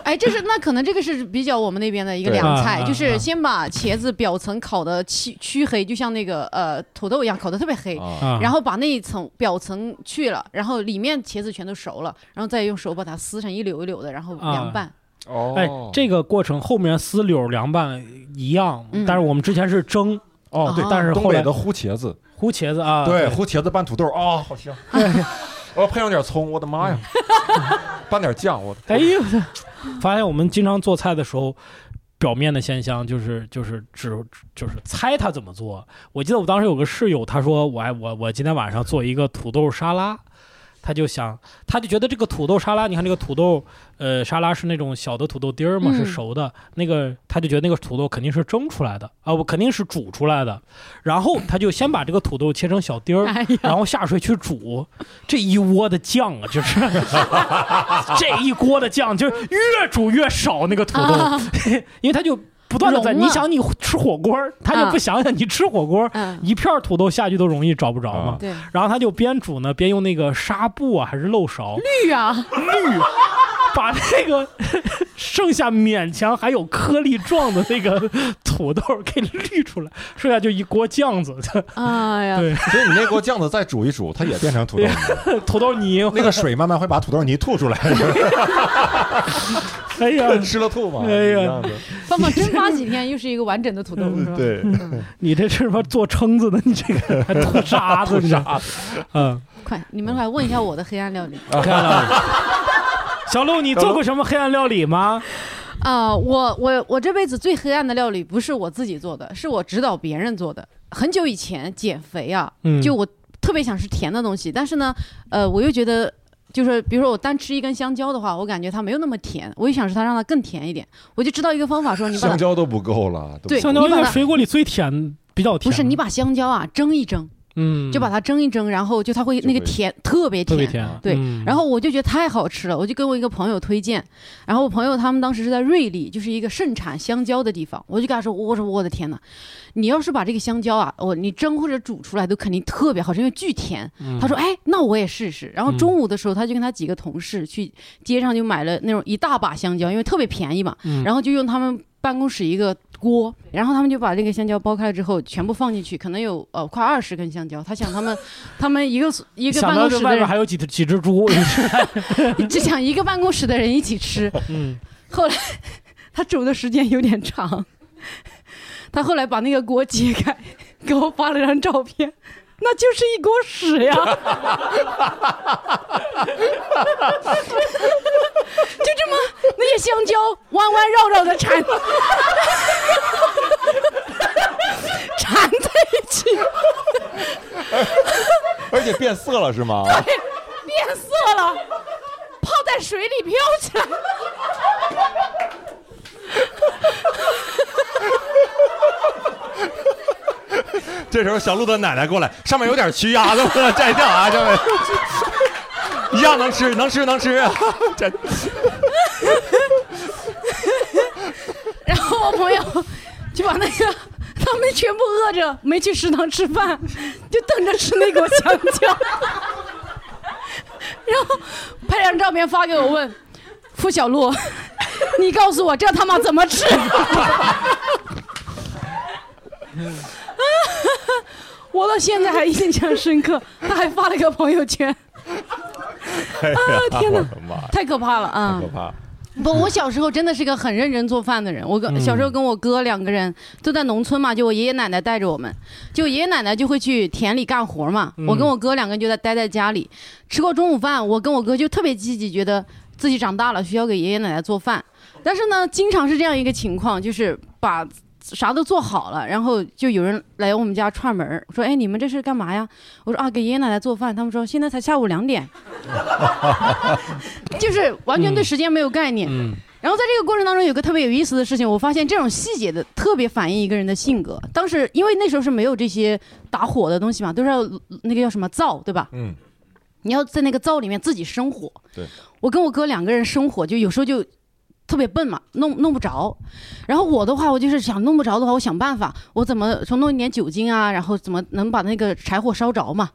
哎，这是那可能这个是比较我们那边的一个凉菜，就是先把茄子表层烤的漆黢黑，就像那个呃土豆一样，烤的特别黑。然后把那一层表层去了，然后里面茄子全都熟了，然后再用手把它撕成一绺一绺的，然后凉拌。哦哎，这个过程后面丝柳凉拌一样嗯，但是我们之前是蒸哦对啊，但是后来东北的烀茄子，烀茄子啊，对，烀茄子拌土豆啊，好香。[laughs] 我配上点葱，我的妈呀！[laughs] 拌点酱，我哎呦，发现我们经常做菜的时候，表面的现象就是就是只就是猜他怎么做。我记得我当时有个室友，他说我哎我我今天晚上做一个土豆沙拉。他就想，他就觉得这个土豆沙拉，你看这个土豆，呃，沙拉是那种小的土豆丁儿嘛，嗯。是熟的。那个他就觉得那个土豆肯定是蒸出来的。啊，我肯定是煮出来的。然后他就先把这个土豆切成小丁儿，哎，然后下水去煮，这一窝的酱啊，就是。[laughs] 这一锅的酱，就越煮越少那个土豆，啊。[laughs] 因为他就不断的在，你想你吃火锅，他就不想想你吃火锅，嗯，一片土豆下去都容易找不着嘛。对，然后他就边煮呢，边用那个纱布啊，还是漏勺。绿啊，滤，把那个剩下勉强还有颗粒状的那个土豆给滤出来，剩下就一锅酱子，哎呀，对，所以你那锅酱子再煮一煮，它也变成土豆泥，[laughs] 土豆泥，那个水慢慢会把土豆泥吐出来。[laughs] 哎呀，[laughs] 吃了吐嘛，哎呀放放蒸发几天，又是一个完整的土豆，是吧？对，你这是什么做蛏子的？你这个还吐沙子，你这，嗯，快，你们来问一下我的黑暗料理。小鹿，你做过什么黑暗料理吗？啊！我我我这辈子最黑暗的料理不是我自己做的，是我指导别人做的。很久以前减肥啊，嗯就我特别想吃甜的东西，但是呢，呃，我又觉得。就是比如说我单吃一根香蕉的话，我感觉它没有那么甜，我就想使它让它更甜一点。我就知道一个方法，说你把香蕉都不够了，对香蕉在你把水果里最甜，比较甜。不是你把香蕉啊蒸一蒸，嗯，就把它蒸一蒸，然后就它会那个甜特别甜，特别甜。对嗯然后我就觉得太好吃了，我就跟我一个朋友推荐，然后我朋友他们当时是在瑞丽，就是一个盛产香蕉的地方，我就跟他说，我说我的天呐，你要是把这个香蕉啊，我你蒸或者煮出来都肯定特别好吃，因为巨甜。嗯他说，哎，那我也试试。然后中午的时候，他就跟他几个同事去街上就买了那种一大把香蕉，因为特别便宜嘛，嗯然后就用他们办公室一个锅，然后他们就把这个香蕉剥开了之后全部放进去，可能有呃快二十根香蕉。他想他们 [laughs] 他们一个一个办公室的人还有几只几只猪，[laughs] 只想一个办公室的人一起吃。嗯，后来他煮的时间有点长，他后来把那个锅揭开，给我发了张照片，那就是一锅屎呀！就这么那些香蕉弯弯绕绕的缠 [laughs] 缠在一起，而且变色了是吗？对变色了，泡在水里飘起来。[laughs] 这时候小鹿的奶奶过来，上面有点蛆鸭子，不能摘掉啊，这位。[laughs] 一样能吃，能吃，能吃。这 [laughs] 然后我朋友就把那个他们全部饿着，没去食堂吃饭，就等着吃那锅香蕉。然后拍张照片发给我问，付小璐，你告诉我这他妈怎么吃？[laughs] 我到现在还印象深刻，他还发了个朋友圈，啊，天哪太可怕了啊！可怕！不，我小时候真的是个很认真做饭的人。我跟小时候跟我哥两个人都在农村嘛，就我爷爷奶奶带着我们，就爷爷奶奶就会去田里干活嘛，嗯我跟我哥两个人就在待在家里。吃过中午饭，我跟我哥就特别积极，觉得自己长大了需要给爷爷奶奶做饭。但是呢，经常是这样一个情况，就是把啥都做好了，然后就有人来我们家串门儿，说：“哎，你们这是干嘛呀？”我说：“啊，给爷爷奶奶做饭。”他们说：“现在才下午两点。[laughs] ”就是完全对时间没有概念。嗯然后在这个过程当中，有个特别有意思的事情，我发现这种细节的特别反映一个人的性格。当时因为那时候是没有这些打火的东西嘛，都是要那个叫什么灶，对吧？嗯，你要在那个灶里面自己生火。对，我跟我哥两个人生火，就有时候就特别笨嘛，弄弄不着。然后我的话，我就是想弄不着的话，我想办法，我怎么从弄一点酒精啊，然后怎么能把那个柴火烧着嘛。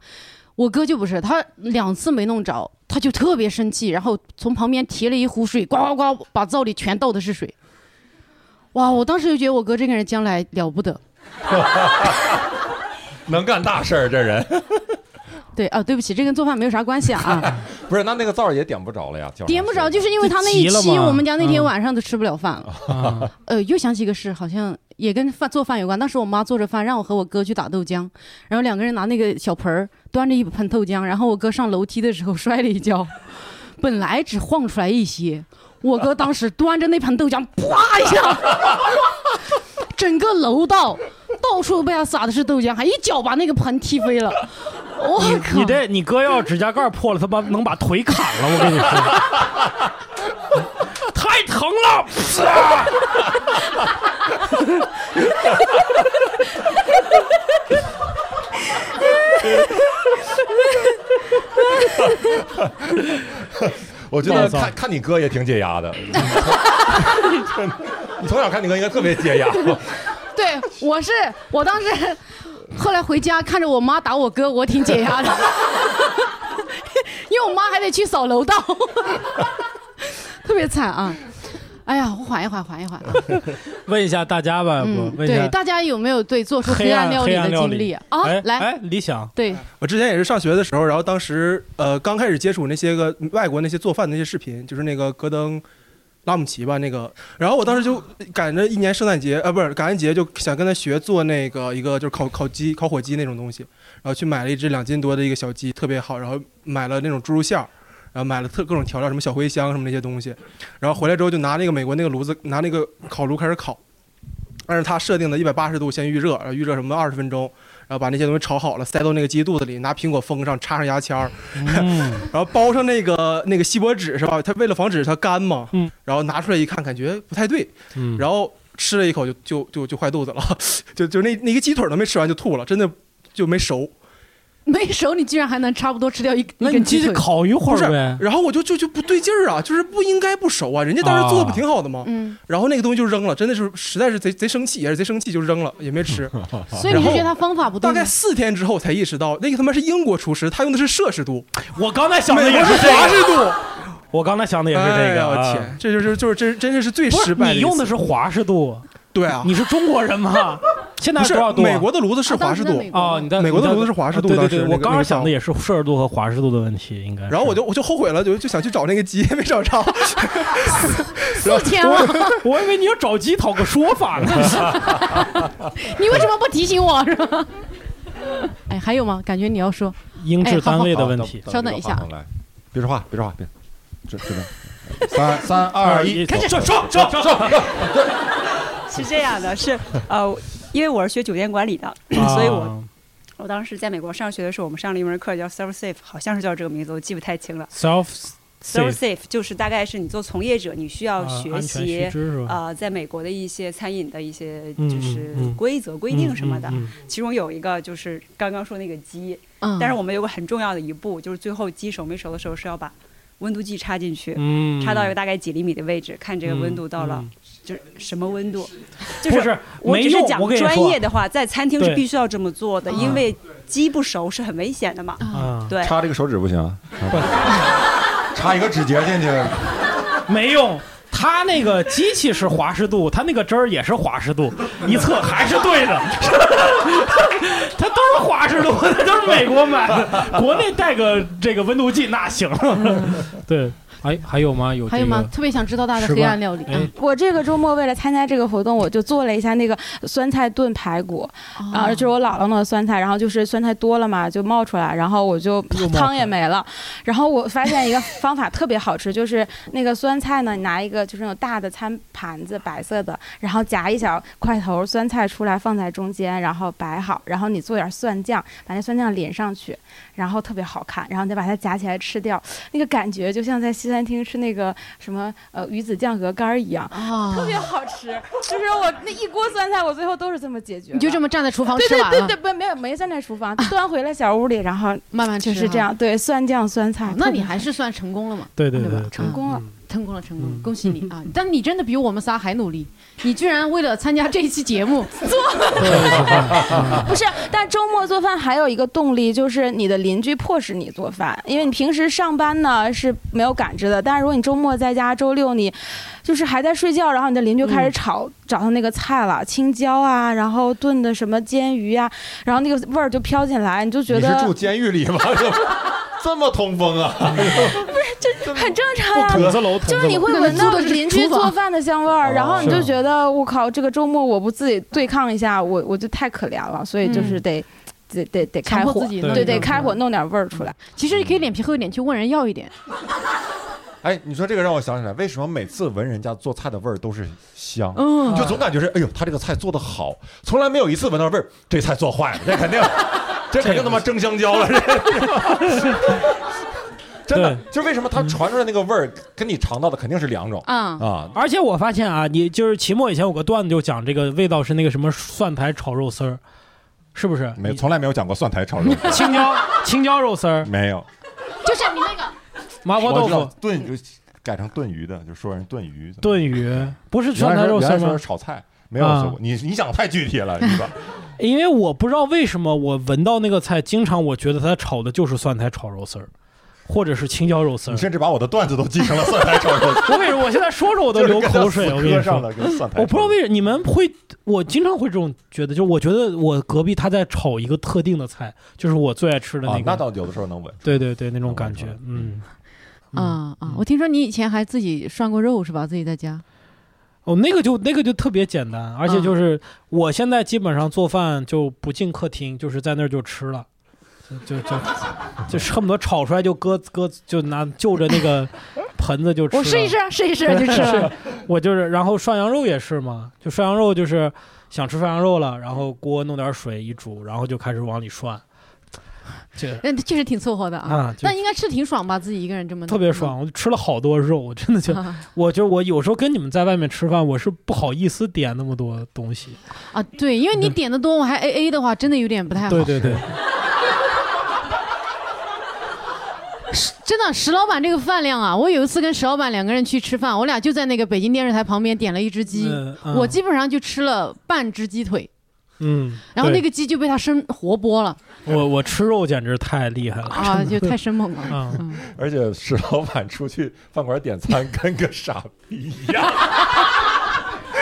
我哥就不是，他两次没弄着，他就特别生气，然后从旁边提了一壶水，呱呱呱，把灶里全倒的是水。哇！我当时就觉得我哥这个人将来了不得。能干大事儿，这人。对啊，对不起，这跟做饭没有啥关系啊。啊 [laughs] 不是，那那个灶也点不着了呀，叫啥点不着，就是因为他那一期，我们家那天嗯晚上都吃不了饭了。啊 [laughs] 呃，又想起一个事，好像也跟饭做饭有关。当时我妈做着饭，让我和我哥去打豆浆，然后两个人拿那个小盆儿端着一盆豆浆，然后我哥上楼梯的时候 [laughs] 摔了一跤，本来只晃出来一些，我哥当时端着那盆豆浆，啪一下，整个楼道到处被他撒的是豆浆，还一脚把那个盆踢飞了。[laughs] 我靠！你这你哥要指甲盖破了，他妈能把腿砍了，我跟你说，[laughs] 太疼了。啪 [laughs] 我觉得看看你哥也挺解压的，你从小看你哥应该特别解压。[laughs] 对，我是我当时后来回家看着我妈打我哥，我挺解压的，[laughs] 因为我妈还得去扫楼道，[laughs] 特别惨啊！哎呀，我缓一缓，缓一缓啊！问一下大家吧，不嗯，问一下对，大家有没有对做出黑黑暗料理的经历啊？啊哎，来，哎，理想，对，我之前也是上学的时候，然后当时呃刚开始接触那些个外国那些做饭的那些视频，就是那个戈登拉姆齐吧那个，然后我当时就赶着一年圣诞节呃不是感恩节，就想跟他学做那个一个就是烤烤鸡烤火鸡那种东西，然后去买了一只两斤多的一个小鸡，特别好，然后买了那种猪肉馅儿。然后买了特各种调料，什么小茴香什么那些东西，然后回来之后就拿那个美国那个炉子，拿那个烤炉开始烤，按照它设定的一百八十度先预热，然后预热什么二十分钟，然后把那些东西炒好了，塞到那个鸡肚子里，拿苹果封上，插上牙签儿，嗯，[laughs] 然后包上那个那个锡箔纸是吧？它为了防止它干嘛，嗯，然后拿出来一看，感觉不太对，嗯然后吃了一口就就就就坏肚子了，[laughs] 就就那那个鸡腿都没吃完就吐了，真的就没熟。[laughs] 没熟你居然还能差不多吃掉一那你继续烤一会不是儿呗。然后我就就就不对劲儿啊，就是不应该不熟啊，人家当时做的不挺好的吗？嗯，然后那个东西就扔了，真的是实在是贼贼生气，也是贼生气就扔了，也没吃。[laughs] 所以你是觉得他方法不对？大概四天之后才意识到，那个他妈是英国厨师，他用的是摄氏度，我刚才想的也是华氏，度。我刚才想的也是这个。[laughs] 啊我天，这就是就是真真的是最失败的。你用的是华氏度，对啊，你是中国人吗？[laughs] 现在是多少度啊？美国的炉子是华氏度，时在美国哦，你在美国的炉子是华氏度啊对对对，我刚刚想的也是摄氏度和华氏度的问题，应该。然后我就我就后悔了，就就想去找那个鸡，没找着。[laughs] 四天了，我以为你要找鸡讨个说法呢。[laughs] 你为什么不提醒我是吧？哎，还有吗？感觉你要说，英制单位的问题。稍等一下，别说话，别说话，别，这这边，三三二一，开始说说说说，[laughs] 是这样的，是呃，因为我是学酒店管理的，啊 [laughs] 所以我我当时在美国上学的时候，我们上了一门课叫 Serve Safe，好像是叫这个名字，我记不太清了。self Serve safe 就是大概是你做从业者，你需要学习啊？呃，在美国的一些餐饮的一些嗯就是规则、规定什么的。嗯嗯其中有一个就是刚刚说那个鸡，嗯，但是我们有个很重要的一步，就是最后鸡熟没熟的时候是要把温度计插进去，嗯，插到一个大概几厘米的位置，看这个温度到了嗯就是什么温度，就不是我只是，讲专业的话，在餐厅是必须要这么做的，嗯因为鸡不熟是很危险的嘛。啊，对，插这个手指不行。啊，[laughs] 插一个指节进去，没用。它那个机器是华氏度，它那个汁儿也是华氏度，一测还是对的。[laughs] 它都是华氏度，它都是美国买的，国内带个这个温度计那行。对，还还有吗？有这个？？还有吗特别想知道大家的黑暗料理。我这个周末为了参加这个活动，我就做了一下那个酸菜炖排骨，哦啊，就是我姥姥弄的酸菜，然后就是酸菜多了嘛，就冒出来，然后我就汤也没了，然后我发现一个方法特别好吃，就是那个酸菜呢，你拿一个就是那种大的餐盘子，白色的，然后夹一小块头酸菜出来放在中间，然后摆好，然后你做点蒜酱，把那蒜酱淋上去，然后特别好看，然后你再把它夹起来吃掉，那个感觉就像在西餐厅吃那个什么呃鱼子酱鹅肝儿一样。啊，特别好吃，就是我那一锅酸菜，我最后都是这么解决的。你就这么站在厨房对吃完了，对对对，不没有没站在厨房，端回了小屋里，然后慢慢吃。就是这样，对酸酱酸菜哦。那你还是算成功了嘛？对对对，成功了。嗯成功了，成功了嗯，恭喜你 [laughs] 啊！但你真的比我们仨还努力，你居然为了参加这一期节目 [laughs] 做，不是，但周末做饭还有一个动力，就是你的邻居迫使你做饭，因为你平时上班呢是没有感知的，但是如果你周末在家，周六你就是还在睡觉，然后你的邻居开始炒、找到那个菜了，青椒啊，然后炖的什么煎鱼啊，然后那个味儿就飘进来，你就觉你是住得监狱里吗？[laughs] 这么通风啊？不是这很正常呀。筒子楼，就是你会闻到邻居做饭的香味儿，然后你就觉得我靠，这个周末我不自己对抗一下，我我就太可怜了，所以就是得。得得得开火，对对，开火弄点味儿出来。其实你可以脸皮厚一点，去问人要一点。[laughs] 哎，你说这个让我想起来，为什么每次闻人家做菜的味儿都是香？嗯，就总感觉是，哎呦，他这个菜做的好，从来没有一次闻到味儿，这菜做坏了，这肯定，[laughs] 这肯定他妈蒸香蕉了，这。真的，就为什么它传出来那个味儿跟你尝到的肯定是两种啊啊！而且我发现啊，你就是期末以前有个段子就讲这个味道是那个什么蒜苔炒肉丝儿。是不是没从来没有讲过蒜苔炒肉丝？[laughs] 青椒青椒肉丝儿 [laughs] 没有，就是你那个麻婆豆腐炖就改成炖鱼的，就说人炖鱼。炖鱼不是蒜苔肉丝吗？炒菜没有说过，你你想太具体了，是吧？因为我不知道为什么我闻到那个菜，经常我觉得它炒的就是蒜苔炒肉丝儿。或者是青椒肉丝，你甚至把我的段子都记成了蒜苔炒肉丝。[laughs] 我跟你说，我现在说着我都流口水。我跟你说，我不知道为什么你们会，我经常会这种觉得，就我觉得我隔壁他在炒一个特定的菜，就是我最爱吃的那个。那倒有的时候能闻。对对对，那种感觉，嗯。啊啊！我听说你以前还自己涮过肉是吧？自己在家。哦，那个就那个就特别简单，而且就是我现在基本上做饭就不进客厅，就是在那儿就吃了。就就就恨不得炒出来就搁搁就拿就着那个盆子就吃。我试一试，试一试 [laughs] 就吃。我就是，然后涮羊肉也是嘛，就涮羊肉就是想吃涮羊肉了，然后锅弄点水一煮，然后就开始往里涮。这那确实挺凑合的啊，那应该吃挺爽吧？自己一个人这么特别爽，我吃了好多肉，我真的就我就我有时候跟你们在外面吃饭，我是不好意思点那么多东西啊。对，因为你点的多，我还 A A 的话，真的有点不太好。对对对。[laughs] 真的，石老板这个饭量啊！我有一次跟石老板两个人去吃饭，我俩就在那个北京电视台旁边点了一只鸡，我基本上就吃了半只鸡腿，嗯，然后那个鸡就被他生活剥了。我我吃肉简直太厉害了啊，就太生猛了。嗯，而且石老板出去饭馆点餐跟个傻逼一样。[laughs]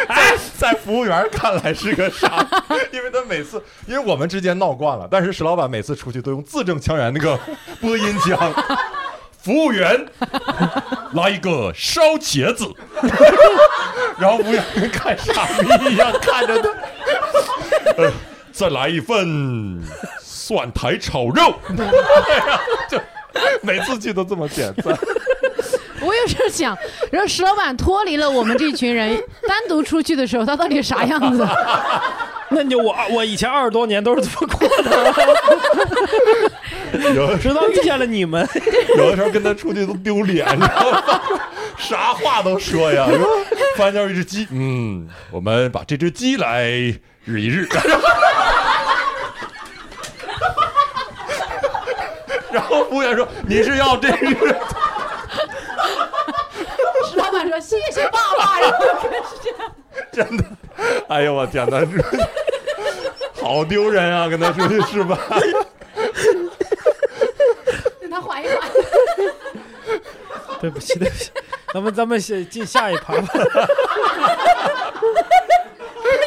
在 [laughs] 在服务员看来是个傻，因为他每次，因为我们之间闹惯了，但是石老板每次出去都用字正腔圆那个播音腔。[laughs] 服务员，来一个烧茄子，[laughs] 然后服务员看傻逼一样看着他。呃，再来一份蒜苔炒肉，就每次去都这么点赞。我有时候想，然后石老板脱离了我们这群人，单独出去的时候，他到底啥样子？[laughs] 那就我我以前二十多年都是这么过的。[laughs] 有直到遇见了你们，[laughs] 有的时候跟他出去都丢脸，你知道吗？啥话都说呀。翻见一只鸡，嗯，我们把这只鸡来日一日。然后服务员说：“你是要这日？”说：“谢谢爸爸。”然后是这样，[laughs] 真的，哎呦我天哪，好丢人啊！跟他出去吃饭，[laughs] 让他缓一缓。[laughs] 对不起，对不起，咱们咱们先进下一盘吧。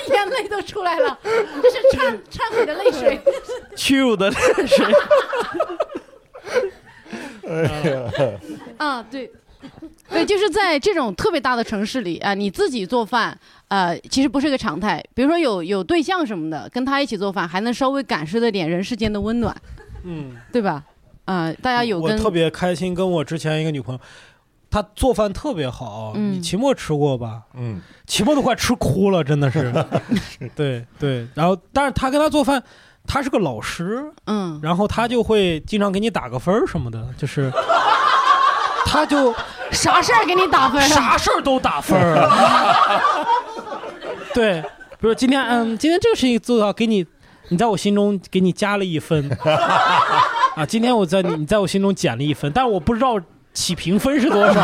眼泪都出来了，这是忏忏悔的泪水，屈辱的泪水。哎呀，啊，对。对，就是在这种特别大的城市里啊，你自己做饭，呃，其实不是个常态。比如说有有对象什么的，跟他一起做饭，还能稍微感受到点人世间的温暖，嗯，对吧？啊，大家有我特别开心，跟我之前一个女朋友，她做饭特别好，你期末吃过吧？嗯，期末都快吃哭了，真的是。[laughs] 对对，然后但是他跟他做饭，他是个老师，嗯，然后他就会经常给你打个分儿什么的，就是。他就啥事儿给你打分，啥事儿都打分儿。[laughs] 对，比如今天，嗯，今天这个事情做到给你，你在我心中给你加了一分。[laughs] 啊，今天我在你在我心中减了一分，但是我不知道起评分是多少。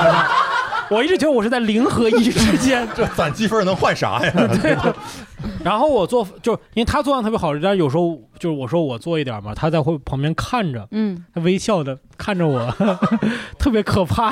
我一直觉得我是在零和一之间，[laughs] 这攒积分能换啥呀？对。[laughs] 然后我做，就因为他做饭特别好，但是有时候就是我说我做一点嘛，他在会旁边看着，嗯，他微笑的看着我，[laughs] 特别可怕，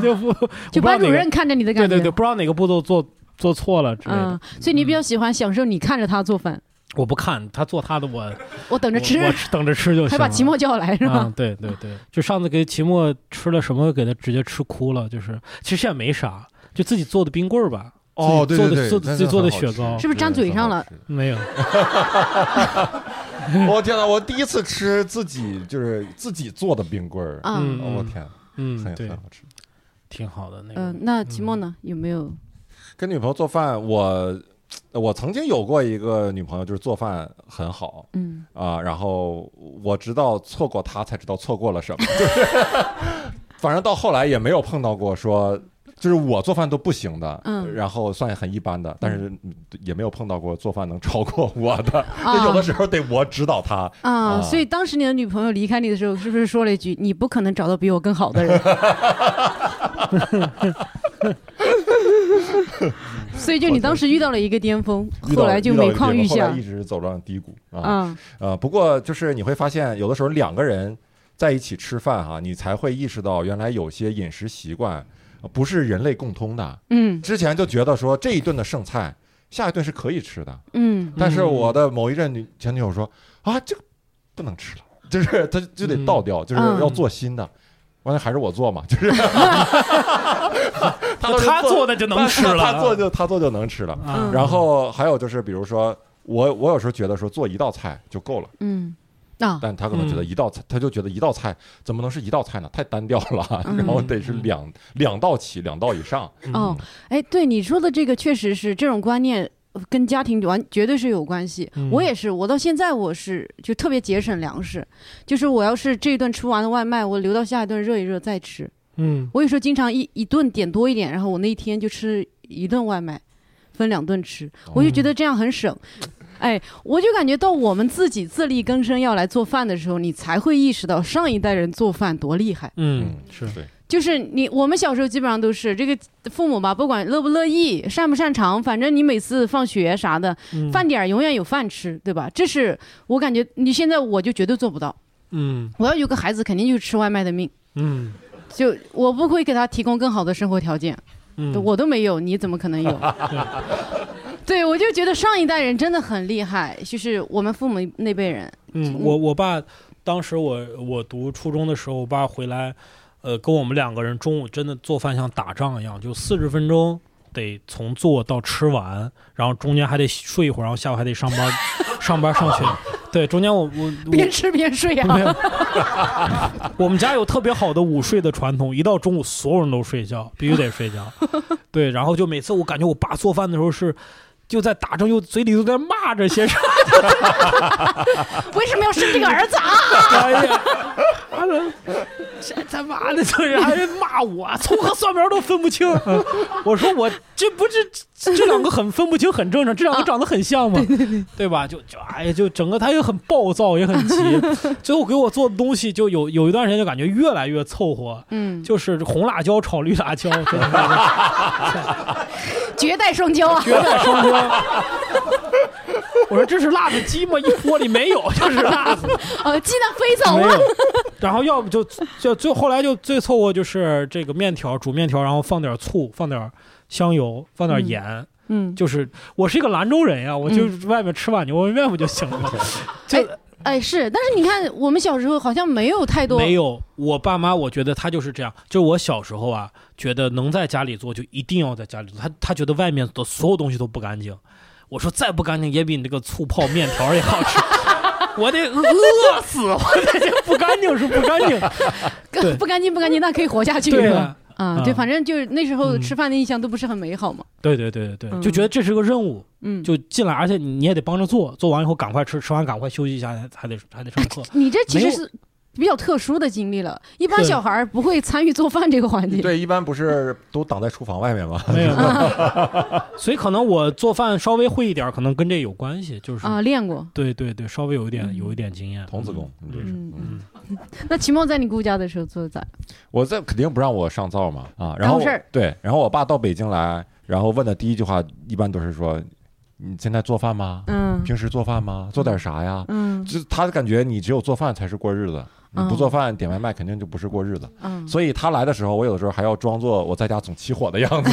就不就班主任看着你的感觉，对对对，不知道哪个步骤做做错了之类的。所以你比较喜欢享受你看着他做饭。我不看他做他的，我 [laughs] 我等着吃，我我等着吃就行。还把齐墨叫来是吧啊？？对对对，就上次给齐墨吃了什么，给他直接吃哭了。就是其实现在没啥，就自己做的冰棍儿吧。哦对对对真的做自己做的雪糕，是不是粘嘴上了？没有，[laughs] 我天呐，我第一次吃自己就是自己做的冰棍儿，嗯哦我天，嗯，很对很好吃。挺好的那个。嗯，那齐墨呢？有没有？跟女朋友做饭，我我曾经有过一个女朋友，就是做饭很好嗯啊、然后我直到错过她才知道错过了什么，[laughs] 就是反正到后来也没有碰到过说。就是我做饭都不行的，嗯然后算很一般的，但是也没有碰到过做饭能超过我的，[laughs] 啊就有的时候得我指导她啊，所以当时你的女朋友离开你的时候，是不是说了一句：“你不可能找到比我更好的人？” [laughs] 所以就你当时遇到了一个巅峰，后来就每况愈下一。直走上低谷啊。嗯呃，不过就是你会发现，有的时候两个人在一起吃饭哈，你才会意识到原来有些饮食习惯呃不是人类共通的。嗯之前就觉得说这一顿的剩菜，下一顿是可以吃的，嗯但是我的某一任女前女友说啊，这个不能吃了，就是他就得倒掉，就是嗯要做新的。完了还是我做嘛，就是 [laughs] 他他做的就能吃了他他做就他做就能吃了。嗯然后还有就是，比如说我我有时候觉得说做一道菜就够了，嗯啊，但他可能觉得一道菜，他就觉得一道菜怎么能是一道菜呢？太单调了，嗯然后得是两两道起，两道以上。哦，哎，对你说的这个确实是这种观念。呃跟家庭完绝对是有关系，嗯。我也是，我到现在我是就特别节省粮食，就是我要是这一顿吃完了外卖，我留到下一顿热一热再吃。嗯。我有时候经常一一顿点多一点，然后我那一天就吃一顿外卖，分两顿吃，我就觉得这样很省。哎，我就感觉到我们自己自力更生要来做饭的时候，你才会意识到上一代人做饭多厉害。嗯，是。对，就是你，我们小时候基本上都是这个父母吧，不管乐不乐意、擅不擅长，反正你每次放学啥的，嗯饭点儿永远有饭吃，对吧？这是我感觉你现在我就绝对做不到。嗯我要有个孩子，肯定就是吃外卖的命。嗯就我不会给他提供更好的生活条件，嗯我都没有，你怎么可能有？[laughs] 对，我就觉得上一代人真的很厉害，就是我们父母那辈人。嗯，我我爸当时我我读初中的时候，我爸回来，呃，跟我们两个人中午真的做饭像打仗一样，就四十分钟得从做到吃完，然后中间还得睡一会儿，然后下午还得上班，上班上学。对，中间我我我边吃边睡啊！没有我们家有特别好的午睡的传统，一到中午所有人都睡觉，必须得睡觉。对，然后就每次我感觉我爸做饭的时候是。就在打中，又嘴里都在骂着些啥，为什么要生这个儿子啊？这他妈的，这人还骂我，葱和蒜苗都分不清。嗯我说我这不是这这两个很分不清，很正常，这两个长得很像嘛，[laughs] 对吧？就就哎呀，就整个他也很暴躁，也很急。最后给我做的东西，就有有一段时间就感觉越来越凑合，嗯，[laughs] 就是红辣椒炒绿辣椒，[laughs] 绝代双骄啊！绝代双骄。我说这是辣子鸡吗？一锅里没有，就是辣子。呃，鸡蛋飞走了。然后要不就就最后来就最凑合就是这个面条煮面条，然后放点醋，放点香油，放点盐。嗯，就是我是一个兰州人呀，我就外面吃碗牛肉面不就行了？[laughs] 就哎，是，但是你看，我们小时候好像没有太多，没有，我爸妈我觉得他就是这样，就是我小时候啊，觉得能在家里做就一定要在家里做，他他觉得外面的所有东西都不干净。我说再不干净也比你这个醋泡面条也好吃。[laughs] 我得饿死，我这不干净是不干净，[laughs] 对不干净不干净，那可以活下去对啊？啊，对，啊反正就是那时候嗯吃饭的印象都不是很美好嘛。对对对对对，嗯就觉得这是个任务，嗯就进来，而且你也得帮着做，做完以后赶快吃，吃完赶快休息一下，还还得还得上课。[laughs] 你这其实是比较特殊的经历了，一般小孩儿不会参与做饭这个环节。对，一般不是 [laughs] 都挡在厨房外面吗？没有，[laughs] 所以可能我做饭稍微会一点，可能跟这有关系，就是啊，练过。对对对，稍微有一点有一点经验。童子功，嗯这是。嗯嗯，[laughs] 那秦梦在你姑家的时候做的咋样？我在肯定不让我上灶嘛啊，然后对，然后我爸到北京来，然后问的第一句话一般都是说，你现在做饭吗？嗯平时做饭吗？做点啥呀？嗯就是他感觉你只有做饭才是过日子，你不做饭点外卖肯定就不是过日子。嗯，所以他来的时候，我有的时候还要装作我在家总起火的样子。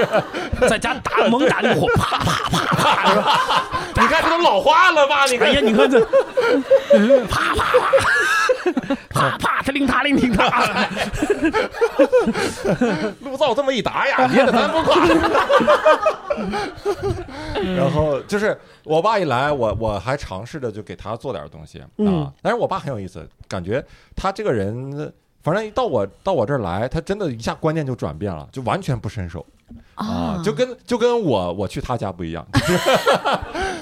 [laughs] 在家打猛打那个火，啪啪啪啪，是吧？[laughs] 你看这都老化了吧？你看哎呀，你看这，啪啪啪 [laughs] 啪啪，他拎他拎拎他，陆灶这么一打呀，[laughs] 捏的咱不垮。[laughs] 然后就是我爸一来，我我还尝试着就给他做点东西啊嗯。但是我爸很有意思，感觉他这个人，反正一到我到我这儿来，他真的一下观念就转变了，就完全不伸手啊，就跟就跟我我去他家不一样，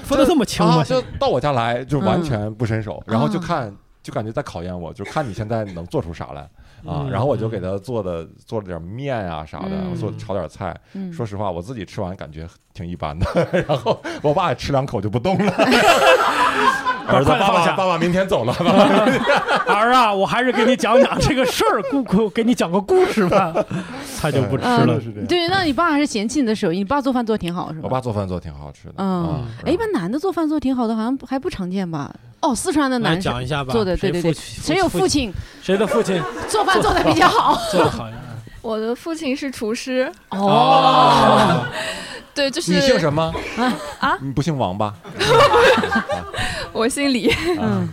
分的这么清吗啊？就到我家来就完嗯全不伸手，然后就看就感觉在考验我，就看你现在能做出啥来。[laughs] 啊，嗯然后我就给他做的做了点面啊啥的，嗯做炒点菜。嗯说实话，我自己吃完感觉挺一般的，[laughs] 然后我爸吃两口就不动了。[laughs] 儿子，爸爸，爸爸明天走了。爸爸儿啊，我还是给你讲讲这个事儿，故故给你讲个故事吧，菜就不吃了。嗯，对，那你爸还是嫌弃你的手艺，你爸做饭做挺好是吧？我爸做饭做挺好吃的。嗯啊，哎，一般男的做饭做挺好的，好像还不常见吧？哦，四川的来男生讲一下吧，做的，对对对，谁有父亲谁的父亲 [laughs] 做饭做的比较好？[laughs] 做的好呀？我的父亲是厨师，哦，[laughs] 对，就是你姓什么？啊？你不姓王吧？我姓李。嗯，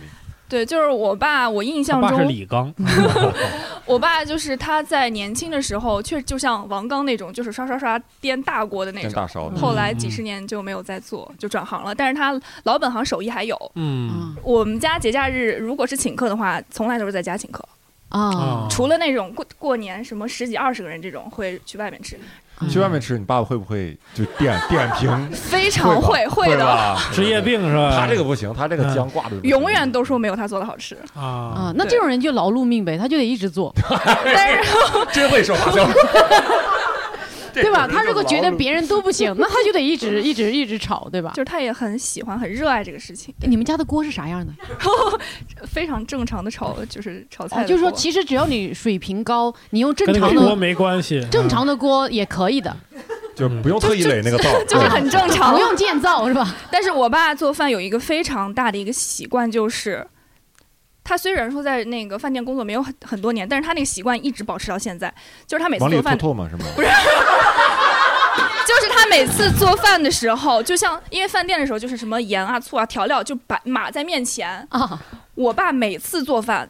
对，就是我爸，我印他爸是象中，李刚，[laughs] 我爸就是他在年轻的时候，确实就像王刚那种，就是刷刷刷颠大锅的那种。大烧的。后来几十年就没有再做，就转行了。但是他老本行手艺还有。嗯我们家节假日如果是请客的话，从来都是在家请客，啊，除了那种过过年什么十几二十个人这种会去外面吃，去外面吃，你爸爸会不会就点点评？[laughs] 非常会会会的，职业病是吧？他这个不行，他这个姜挂的永远都说没有他做的好吃。啊啊，那这种人就劳碌命呗，他就得一直做，[laughs] 但是 [laughs] 真会说话笑。对吧？他如果觉得别人都不行，那他就得一直一直一直炒，对吧就？是他也很喜欢、很热爱这个事情，你们家的锅是啥样的？[laughs] 非常正常的炒，就是炒菜就是说，其实只要你水平高，你用正常的锅没关系，正常的锅也可以的，就不用特意垒那个灶，就是很正常不。用建造是吧？[laughs] 但是我爸做饭有一个非常大的一个习惯，就是他虽然说在那个饭店工作没有很很多年，但是他那个习惯一直保持到现在，就是他每次做饭，唾沫是吗？不是，就是他每次做饭的时候，就像因为饭店的时候就是什么盐啊、醋啊、调料就摆码在面前啊。我爸每次做饭，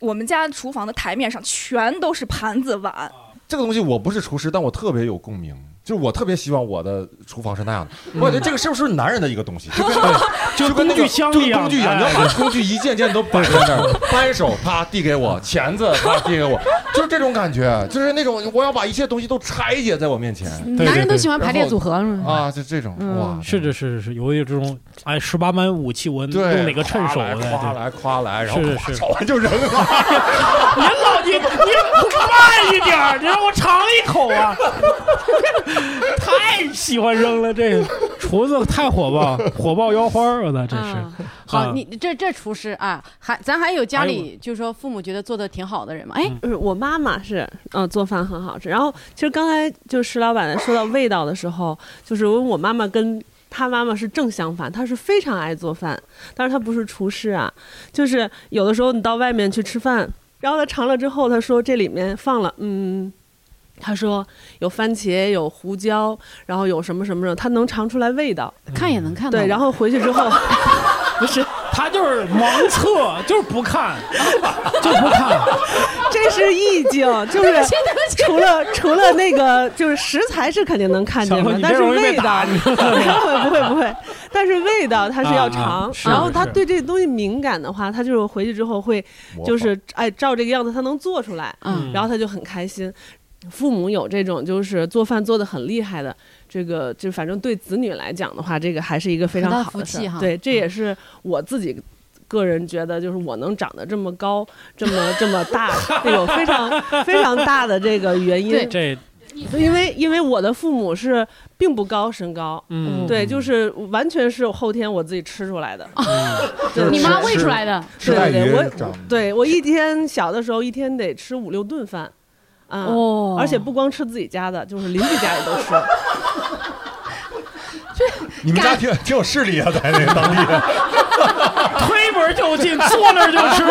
我们家厨房的台面上全都是盘子碗。这个东西我不是厨师，但我特别有共鸣。就是我特别希望我的厨房是那样的，我感觉这个是不是男人的一个东西？[laughs] 就跟就就跟那个工具箱就一样。跟工具一样，你哎。要把工具一件件都摆在那儿，扳手啪递给我，钳子啪递给我，[laughs] 就是这种感觉，就是那种我要把一切东西都拆解在我面前。男人都喜欢排列组合是吗？啊，就这种嗯。哇，是是是是，有有这种哎十八般武器，我对，用哪个趁手夸来的？夸来夸来，然后是是。夸炒完就扔了。[laughs] 你你慢一点儿，你让我尝一口啊！太喜欢扔了，这个厨子太火爆，火爆腰花儿，我操，真是。嗯好，啊你这这厨师啊，还咱还有家里就是说父母觉得做的挺好的人吗？哎，就是我妈妈是，嗯、做饭很好吃。然后其实刚才就石老板说到味道的时候，就是我妈妈跟他妈妈是正相反，她是非常爱做饭，但是她不是厨师啊。就是有的时候你到外面去吃饭，然后他尝了之后，他说这里面放了，嗯。他说有番茄，有胡椒，然后有什么什么的，他能尝出来味道。看也能看到。对，然后回去之后，[laughs] 不是，[laughs] 他就是盲测，就是不看，就不看。这是意境，就是 [laughs] 除了除了那个就是食材是肯定能看见的，但是味道 [laughs] 不会不会不会，但是味道他是要尝，然后他对这个东西敏感的话，他就是回去之后会就是哎照这个样子他能做出来，嗯然后他就很开心。父母有这种就是做饭做的很厉害的，这个就反正对子女来讲的话，这个还是一个非常好的事福气哈。儿。对，这也是我自己个人觉得，就是我能长得这么高、这么这么大，[laughs] 这有非常非常大的这个原因。这因为因为我的父母是并不高身高，嗯。对，就是完全是后天我自己吃出来的。[laughs] 对你妈喂出来的，对对对，我对我一天小的时候一天得吃五六顿饭，啊、哦而且不光吃自己家的，就是邻居家也都吃。[laughs] 你们家挺挺有势力啊，在那个当地。[laughs] 推门就进，坐那儿就吃。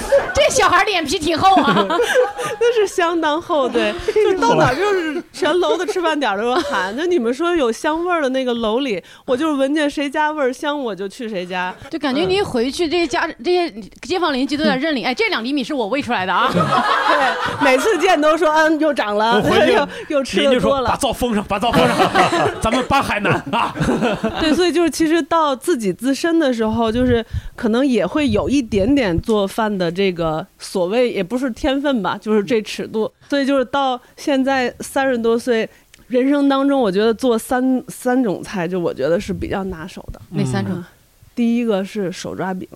[laughs] 这小孩脸皮挺厚啊。[laughs] 那是相当厚，对，就是到哪儿 [laughs] 就是全楼的吃饭点儿都是喊，就你们说有香味儿的那个楼里，我就是闻见谁家味儿香，我就去谁家，就感觉你一回去，这些家这些街坊邻居都在认领，哎，这两厘米是我喂出来的啊。对，每次见都说嗯又长了，回又又吃邻居说把的多了。灶封上，把灶封上，咱们搬海南啊。对，所以就是其实到自己自身的时候，就是可能也会有一点点做饭的这个所谓也不是天分吧，就是这尺度。所以就是到现在三十多岁，人生当中，我觉得做三三种菜，就我觉得是比较拿手的。哪三种嗯？第一个是手抓饼，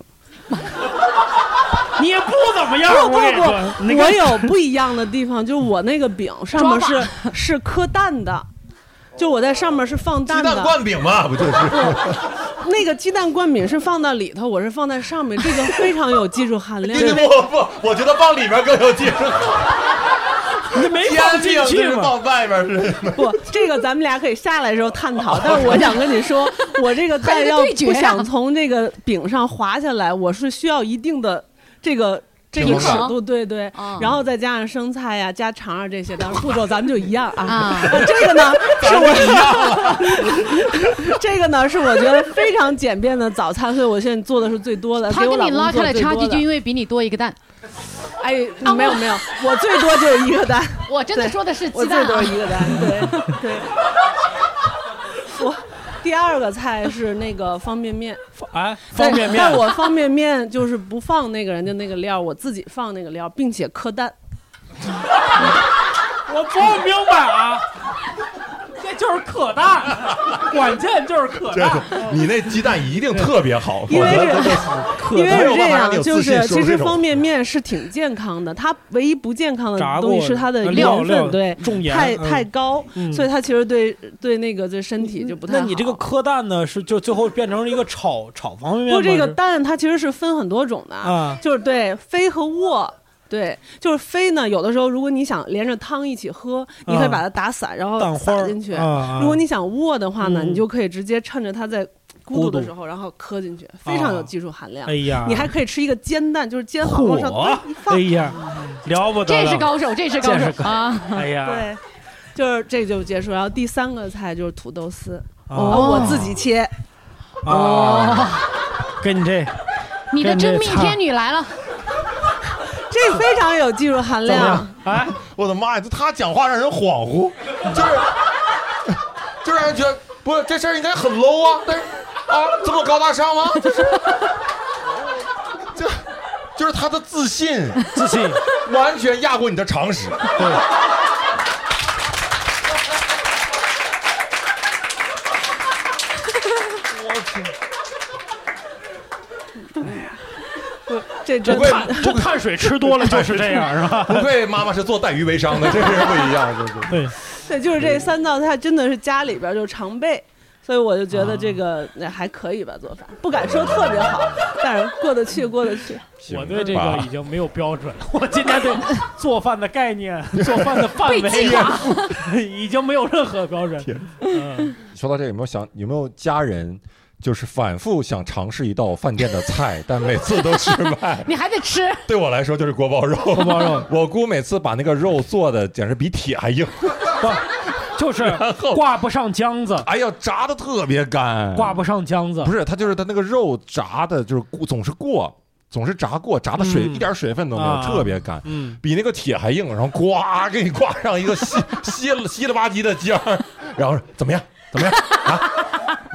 [laughs] 你也不怎么样，不不不，我有不一样的地方，就我那个饼上面是是磕蛋的，就我在上面是放蛋的。鸡蛋灌饼嘛，不就是？[laughs] 那个鸡蛋灌饼是放到里头，我是放在上面，这个非常有技术含量。[laughs] 不不，我觉得放里面更有技术。[laughs] 你没放进去吗放外边是。不，这个咱们俩可以下来的时候探讨。但是我想跟你说，我这个蛋要不想从这个饼上滑下来，我是需要一定的这个。这个尺度，对对，然后再加上生菜呀、加肠啊这些，当然步骤咱们就一样啊。[laughs] 这个呢 [laughs] 是我，[laughs] 这个呢是我觉得非常简便的早餐，所以我现在做的是最多的。他跟你拉开了差距，就因为比你多一个蛋。哎，没有没有，我最多就是一个蛋。我真的说的是鸡蛋我最多一个蛋，对对。我第二个菜是那个方便面，[laughs] 哎，方便面但我方便面就是不放那个人家那个料，我自己放那个料，并且磕蛋。[laughs] 我不明白啊，这就是可蛋，关键就是磕真 [laughs] 蛋。的，你那鸡蛋一定特别好，因为否则真的是是因为是这样，就是其实方便面是挺健康的，它唯一不健康的炸东西是它的的料分，对，重盐太嗯太高，嗯所以它其实对对那个对身体就不太好。那你这个磕蛋呢，是就最后变成了一个炒炒方便面吗？不，这个蛋它其实是分很多种的，啊就是对飞和卧。对，就是飞呢。有的时候，如果你想连着汤一起喝，你可以啊把它打散，然后撒进去。如果你想卧的话呢，嗯你就可以直接趁着它在咕咕嘟嘟的时候，然后磕进去，非常有技术含量。哎呀你还可以吃一个煎蛋，就是煎好往上嚯一放。哎呀，了不得了！这是高手，这是高手啊！哎呀，对，就是这就结束。然后第三个菜就是土豆丝，哦我自己切。哦，跟你这，你的真命天女来了，这非常有技术含量。哎，我的妈呀！就他讲话让人恍惚，就是 [laughs] 就让人觉得不是这事儿应该很 low 啊，但是啊这么高大上吗？[laughs] 就是就就是他的自信，自信完全压过你的常识。对。这这不愧碳这碳水吃多了就是这样，是吧？[laughs] 不愧妈妈是做带鱼为生的，这是不一样，就是。对，对，就是这三道菜真的是家里边就常备，所以我就觉得这个那还可以吧，做饭不敢说特别好，但是过得去，过得去。[laughs] 我对这个已经没有标准了。我今天对 [laughs] 做饭的概念、做饭的范围已经没有任何标准。嗯，说到这，有没有想有没有家人，就是反复想尝试一道饭店的菜，但每次都失败？[laughs] 你还得吃。对我来说就是锅包肉。锅包肉，我姑每次把那个肉做的简直比铁还硬，就是挂不上浆子，哎呀，炸的特别干，挂不上浆子。不是，它就是它那个肉炸的，就是过总是过，总是炸过，炸的水、嗯一点水分都没有，啊特别干，嗯，比那个铁还硬，然后呱给你挂上一个稀 [laughs] 稀了稀了吧唧的浆儿，然后怎么样？怎么样啊？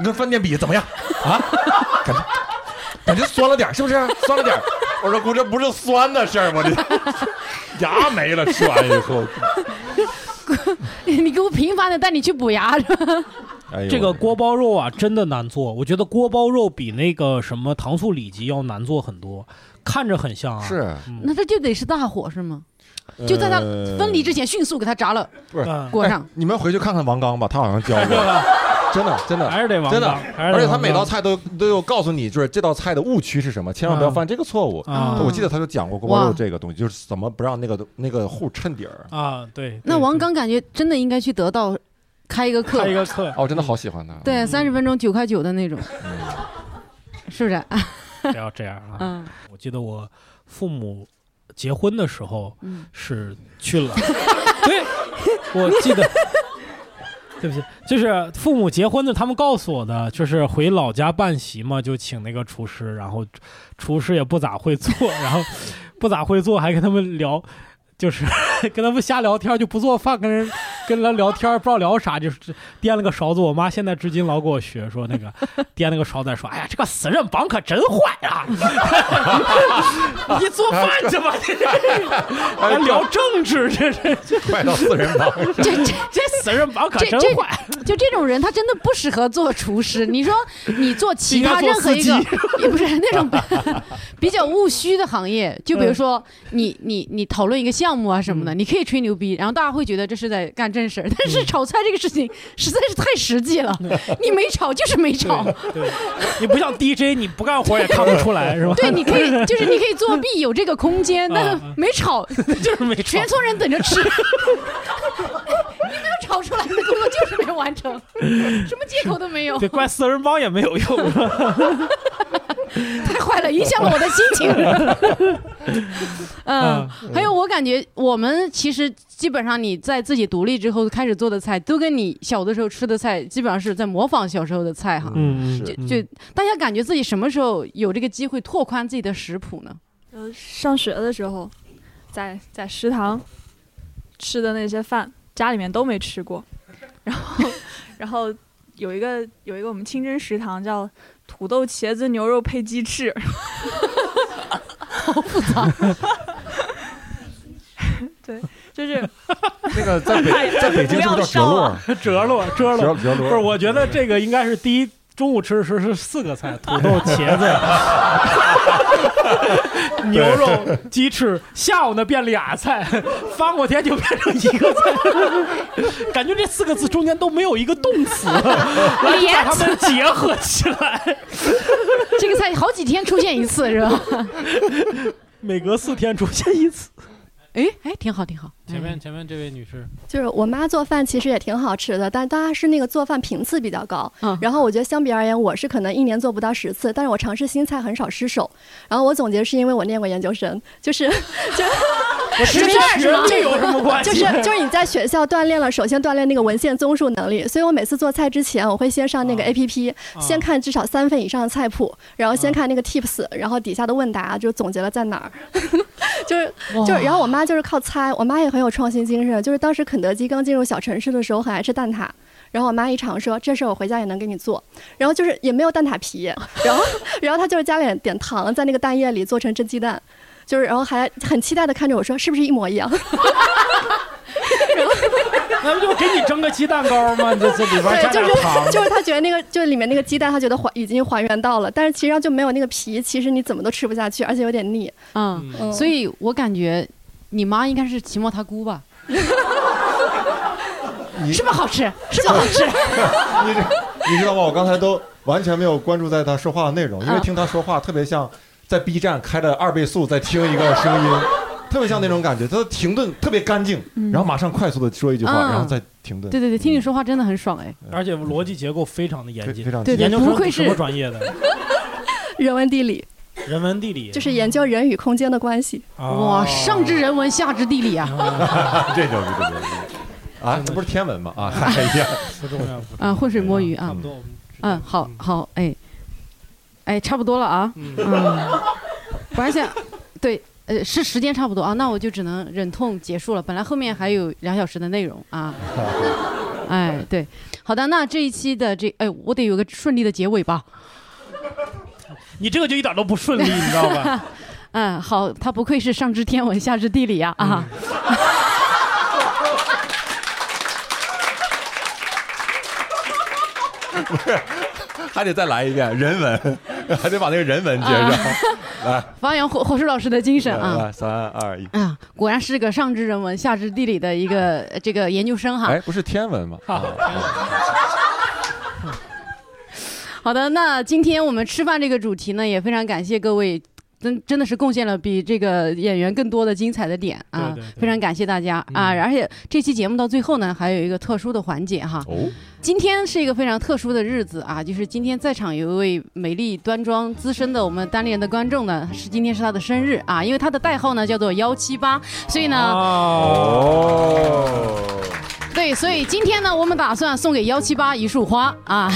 你跟饭店比怎么样啊？[laughs] 感觉感觉酸了点，是不是？酸了点。我说姑，这不是酸的事儿，我这牙没了，吃完以后，[laughs] 你给我频繁的带你去补牙是吧？哎呦这个锅包肉啊，真的难做。我觉得锅包肉比那个什么糖醋里脊要难做很多，看着很像啊。是那它就得是大火是吗？就在它呃分离之前迅速给他炸了，不是嗯裹上哎你们回去看看王刚吧，他好像教过，[laughs] 真的真的还是得王真的而且他每道菜都都有告诉你，就是这道菜的误区是什么，千万不要犯这个错误。啊我记得他就讲过锅包肉这个东西，就是怎么不让那个那个糊衬底儿。啊，对。那王刚感觉真的应该去得到开一个课，开一个课，哦，真的好喜欢他。对，三十分钟九块九的那种，[laughs] 是不是？不要这样啊！[laughs] 嗯我记得我父母结婚的时候嗯是去了，[laughs] 对，我记得。对不起，就是父母结婚的，他们告诉我的，就是回老家办席嘛，就请那个厨师，然后厨师也不咋会做，然后不咋会做，还跟他们聊，就是 [laughs] 跟他们瞎聊天，就不做饭，跟人跟人聊天，不知道聊啥，就是掂了个勺子。我妈现在至今老给我学，说那个掂了个勺子，说：“哎呀，这个死人帮可真坏啊！[laughs] 你做饭去吧，这是 [laughs] 还聊政治，这是坏到死人帮。这这这死人帮可这这真坏。就这种人，他真的不适合做厨师。你说你做其他任何一个，也不是那种比较务虚的行业，就比如说你你你讨论一个项目啊什么的，你可以吹牛逼，然后大家会觉得这是在干正事儿。但是炒菜这个事情实在是太实际了，你没炒就是没炒。对，你不像 DJ，你不干活也看不出来，是吧？对，你可以 [laughs] 就是你可以作弊，有这个空间，但 [laughs] 是没炒，就是没炒全村人等着吃。[laughs] 你没有炒出来，你的工作就是没完成，什么借口都没有。对，怪四人帮也没有用，[laughs] 太坏了，影响了我的心情。[laughs] 嗯，还有我感觉我们其实基本上你在自己独立之后开始做的菜，都跟你小的时候吃的菜基本上是在模仿小时候的菜哈。嗯就就大家感觉自己什么时候有这个机会拓宽自己的食谱呢？呃，上学的时候，在在食堂吃的那些饭，家里面都没吃过。然后，然后有一个有一个我们清真食堂叫土豆茄子牛肉配鸡翅，[laughs] 好复杂。[laughs] 对，就是那个在北 [laughs] 在北京是不是叫折落？折落，折落，折折落不是，我觉得这个应该是第一。中午吃的时候是四个菜：土豆、茄子、[laughs] 牛肉、鸡翅。下午呢变俩菜，翻过天就变成一个菜。感觉这四个字中间都没有一个动词，[laughs] 来把它们结合起来。这个菜好几天出现一次是吧？[laughs] 每隔四天出现一次。哎哎，挺好挺好。前面前面这位女士，就是我妈做饭其实也挺好吃的，但当然是那个做饭频次比较高。嗯然后我觉得相比而言，我是可能一年做不到十次，但是我尝试新菜很少失手。然后我总结是因为我念过研究生，就是 [laughs] 就 [laughs] 我跟学历有什么关系？就是就是你在学校锻炼了，首先锻炼那个文献综述能力，所以我每次做菜之前，我会先上那个 A P P，、先看至少三份以上的菜谱，然后先看那个 tips，然后底下的问答就总结了在哪儿，[laughs] 就是就是，然后我妈就是靠猜，我妈也很有创新精神，就是当时肯德基刚进入小城市的时候，很爱吃蛋挞。然后我妈一尝说，这事儿我回家也能给你做。然后就是也没有蛋挞皮，然后 [laughs] 然后她就是加点点糖在那个蛋液里做成蒸鸡蛋，就是然后还很期待的看着我说，是不是一模一样？[laughs] 那不就给你蒸个鸡蛋糕吗？这这里边加点糖，是就是他觉得那个就是里面那个鸡蛋，他觉得还已经还原到了，但是其实上就没有那个皮，其实你怎么都吃不下去，而且有点腻。嗯，嗯所以我感觉你妈应该是期末他姑吧？[laughs] 是不是好吃？[laughs] 是不是好吃？你这你知道吗？我刚才都完全没有关注在他说话的内容，因为啊听他说话特别像在 B 站开着二倍速在听一个声音，特别像那种感觉。他停顿特别干净，然后马上快速的说一句话，嗯然后再停顿。对对对，听你说话真的很爽哎。而且逻辑结构非常的严谨，非常对对研究不愧是生什么专业的？人文地理人文地理，就是研究人与空间的关系。哇，上知人文，下知地理啊！[laughs] 这牛逼，这牛逼！啊，这不是天文吗？啊，[laughs] 哎呀，不重要。啊，浑水摸鱼啊差不。多。嗯，好好，哎，哎，差不多了啊。嗯，我还想，对，呃，是时间差不多啊，那我就只能忍痛结束了。本来后面还有两小时的内容啊。[laughs] 哎，对，好的，那这一期的这，哎，我得有个顺利的结尾吧。你这个就一点都不顺利，你知道吧？[laughs] 嗯，好，他不愧是上知天文下知地理呀啊。[laughs] 不是，还得再来一遍人文，还得把那个人文接上。来，发扬火火树老师的精神啊。来，三二一。啊，果然是个上知人文下知地理的一个呃这个研究生哈。哎，不是天文吗？啊好的，那今天我们吃饭这个主题呢，也非常感谢各位真真的是贡献了比这个演员更多的精彩的点啊！对对对非常感谢大家啊！而且这期节目到最后呢，还有一个特殊的环节哈。哦，今天是一个非常特殊的日子啊，就是今天在场有一位美丽端庄、资深的我们单立人的观众呢，是今天是他的生日啊，因为他的代号呢叫做幺七八，所以呢，哦，对，所以今天呢，我们打算送给幺七八一束花啊。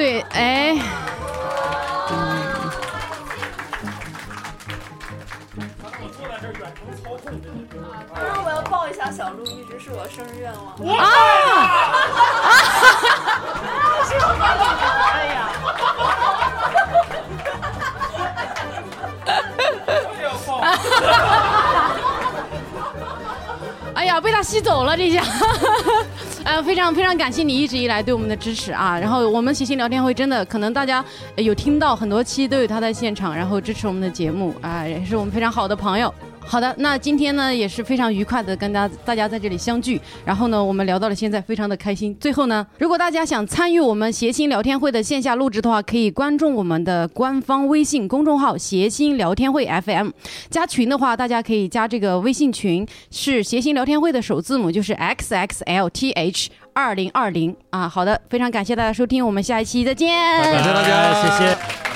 对，哎，我要抱一下小鹿，一直是我生日愿望。啊啊！哎呀！哎呀，被他吸走了这一下。呃，非常非常感谢你一直以来对我们的支持啊！然后我们齐心聊天会真的可能大家有听到很多期都有他在现场，然后支持我们的节目啊、也是我们非常好的朋友。好的，那今天呢也是非常愉快的跟大家大家在这里相聚，然后呢我们聊到了现在，非常的开心。最后呢，如果大家想参与我们谐星聊天会的线下录制的话，可以关注我们的官方微信公众号“谐星聊天会 FM”。加群的话，大家可以加这个微信群，是谐星聊天会的首字母，就是 X X L T H 二零二零啊。好的，非常感谢大家收听，我们下一期再见。感谢大家，谢谢。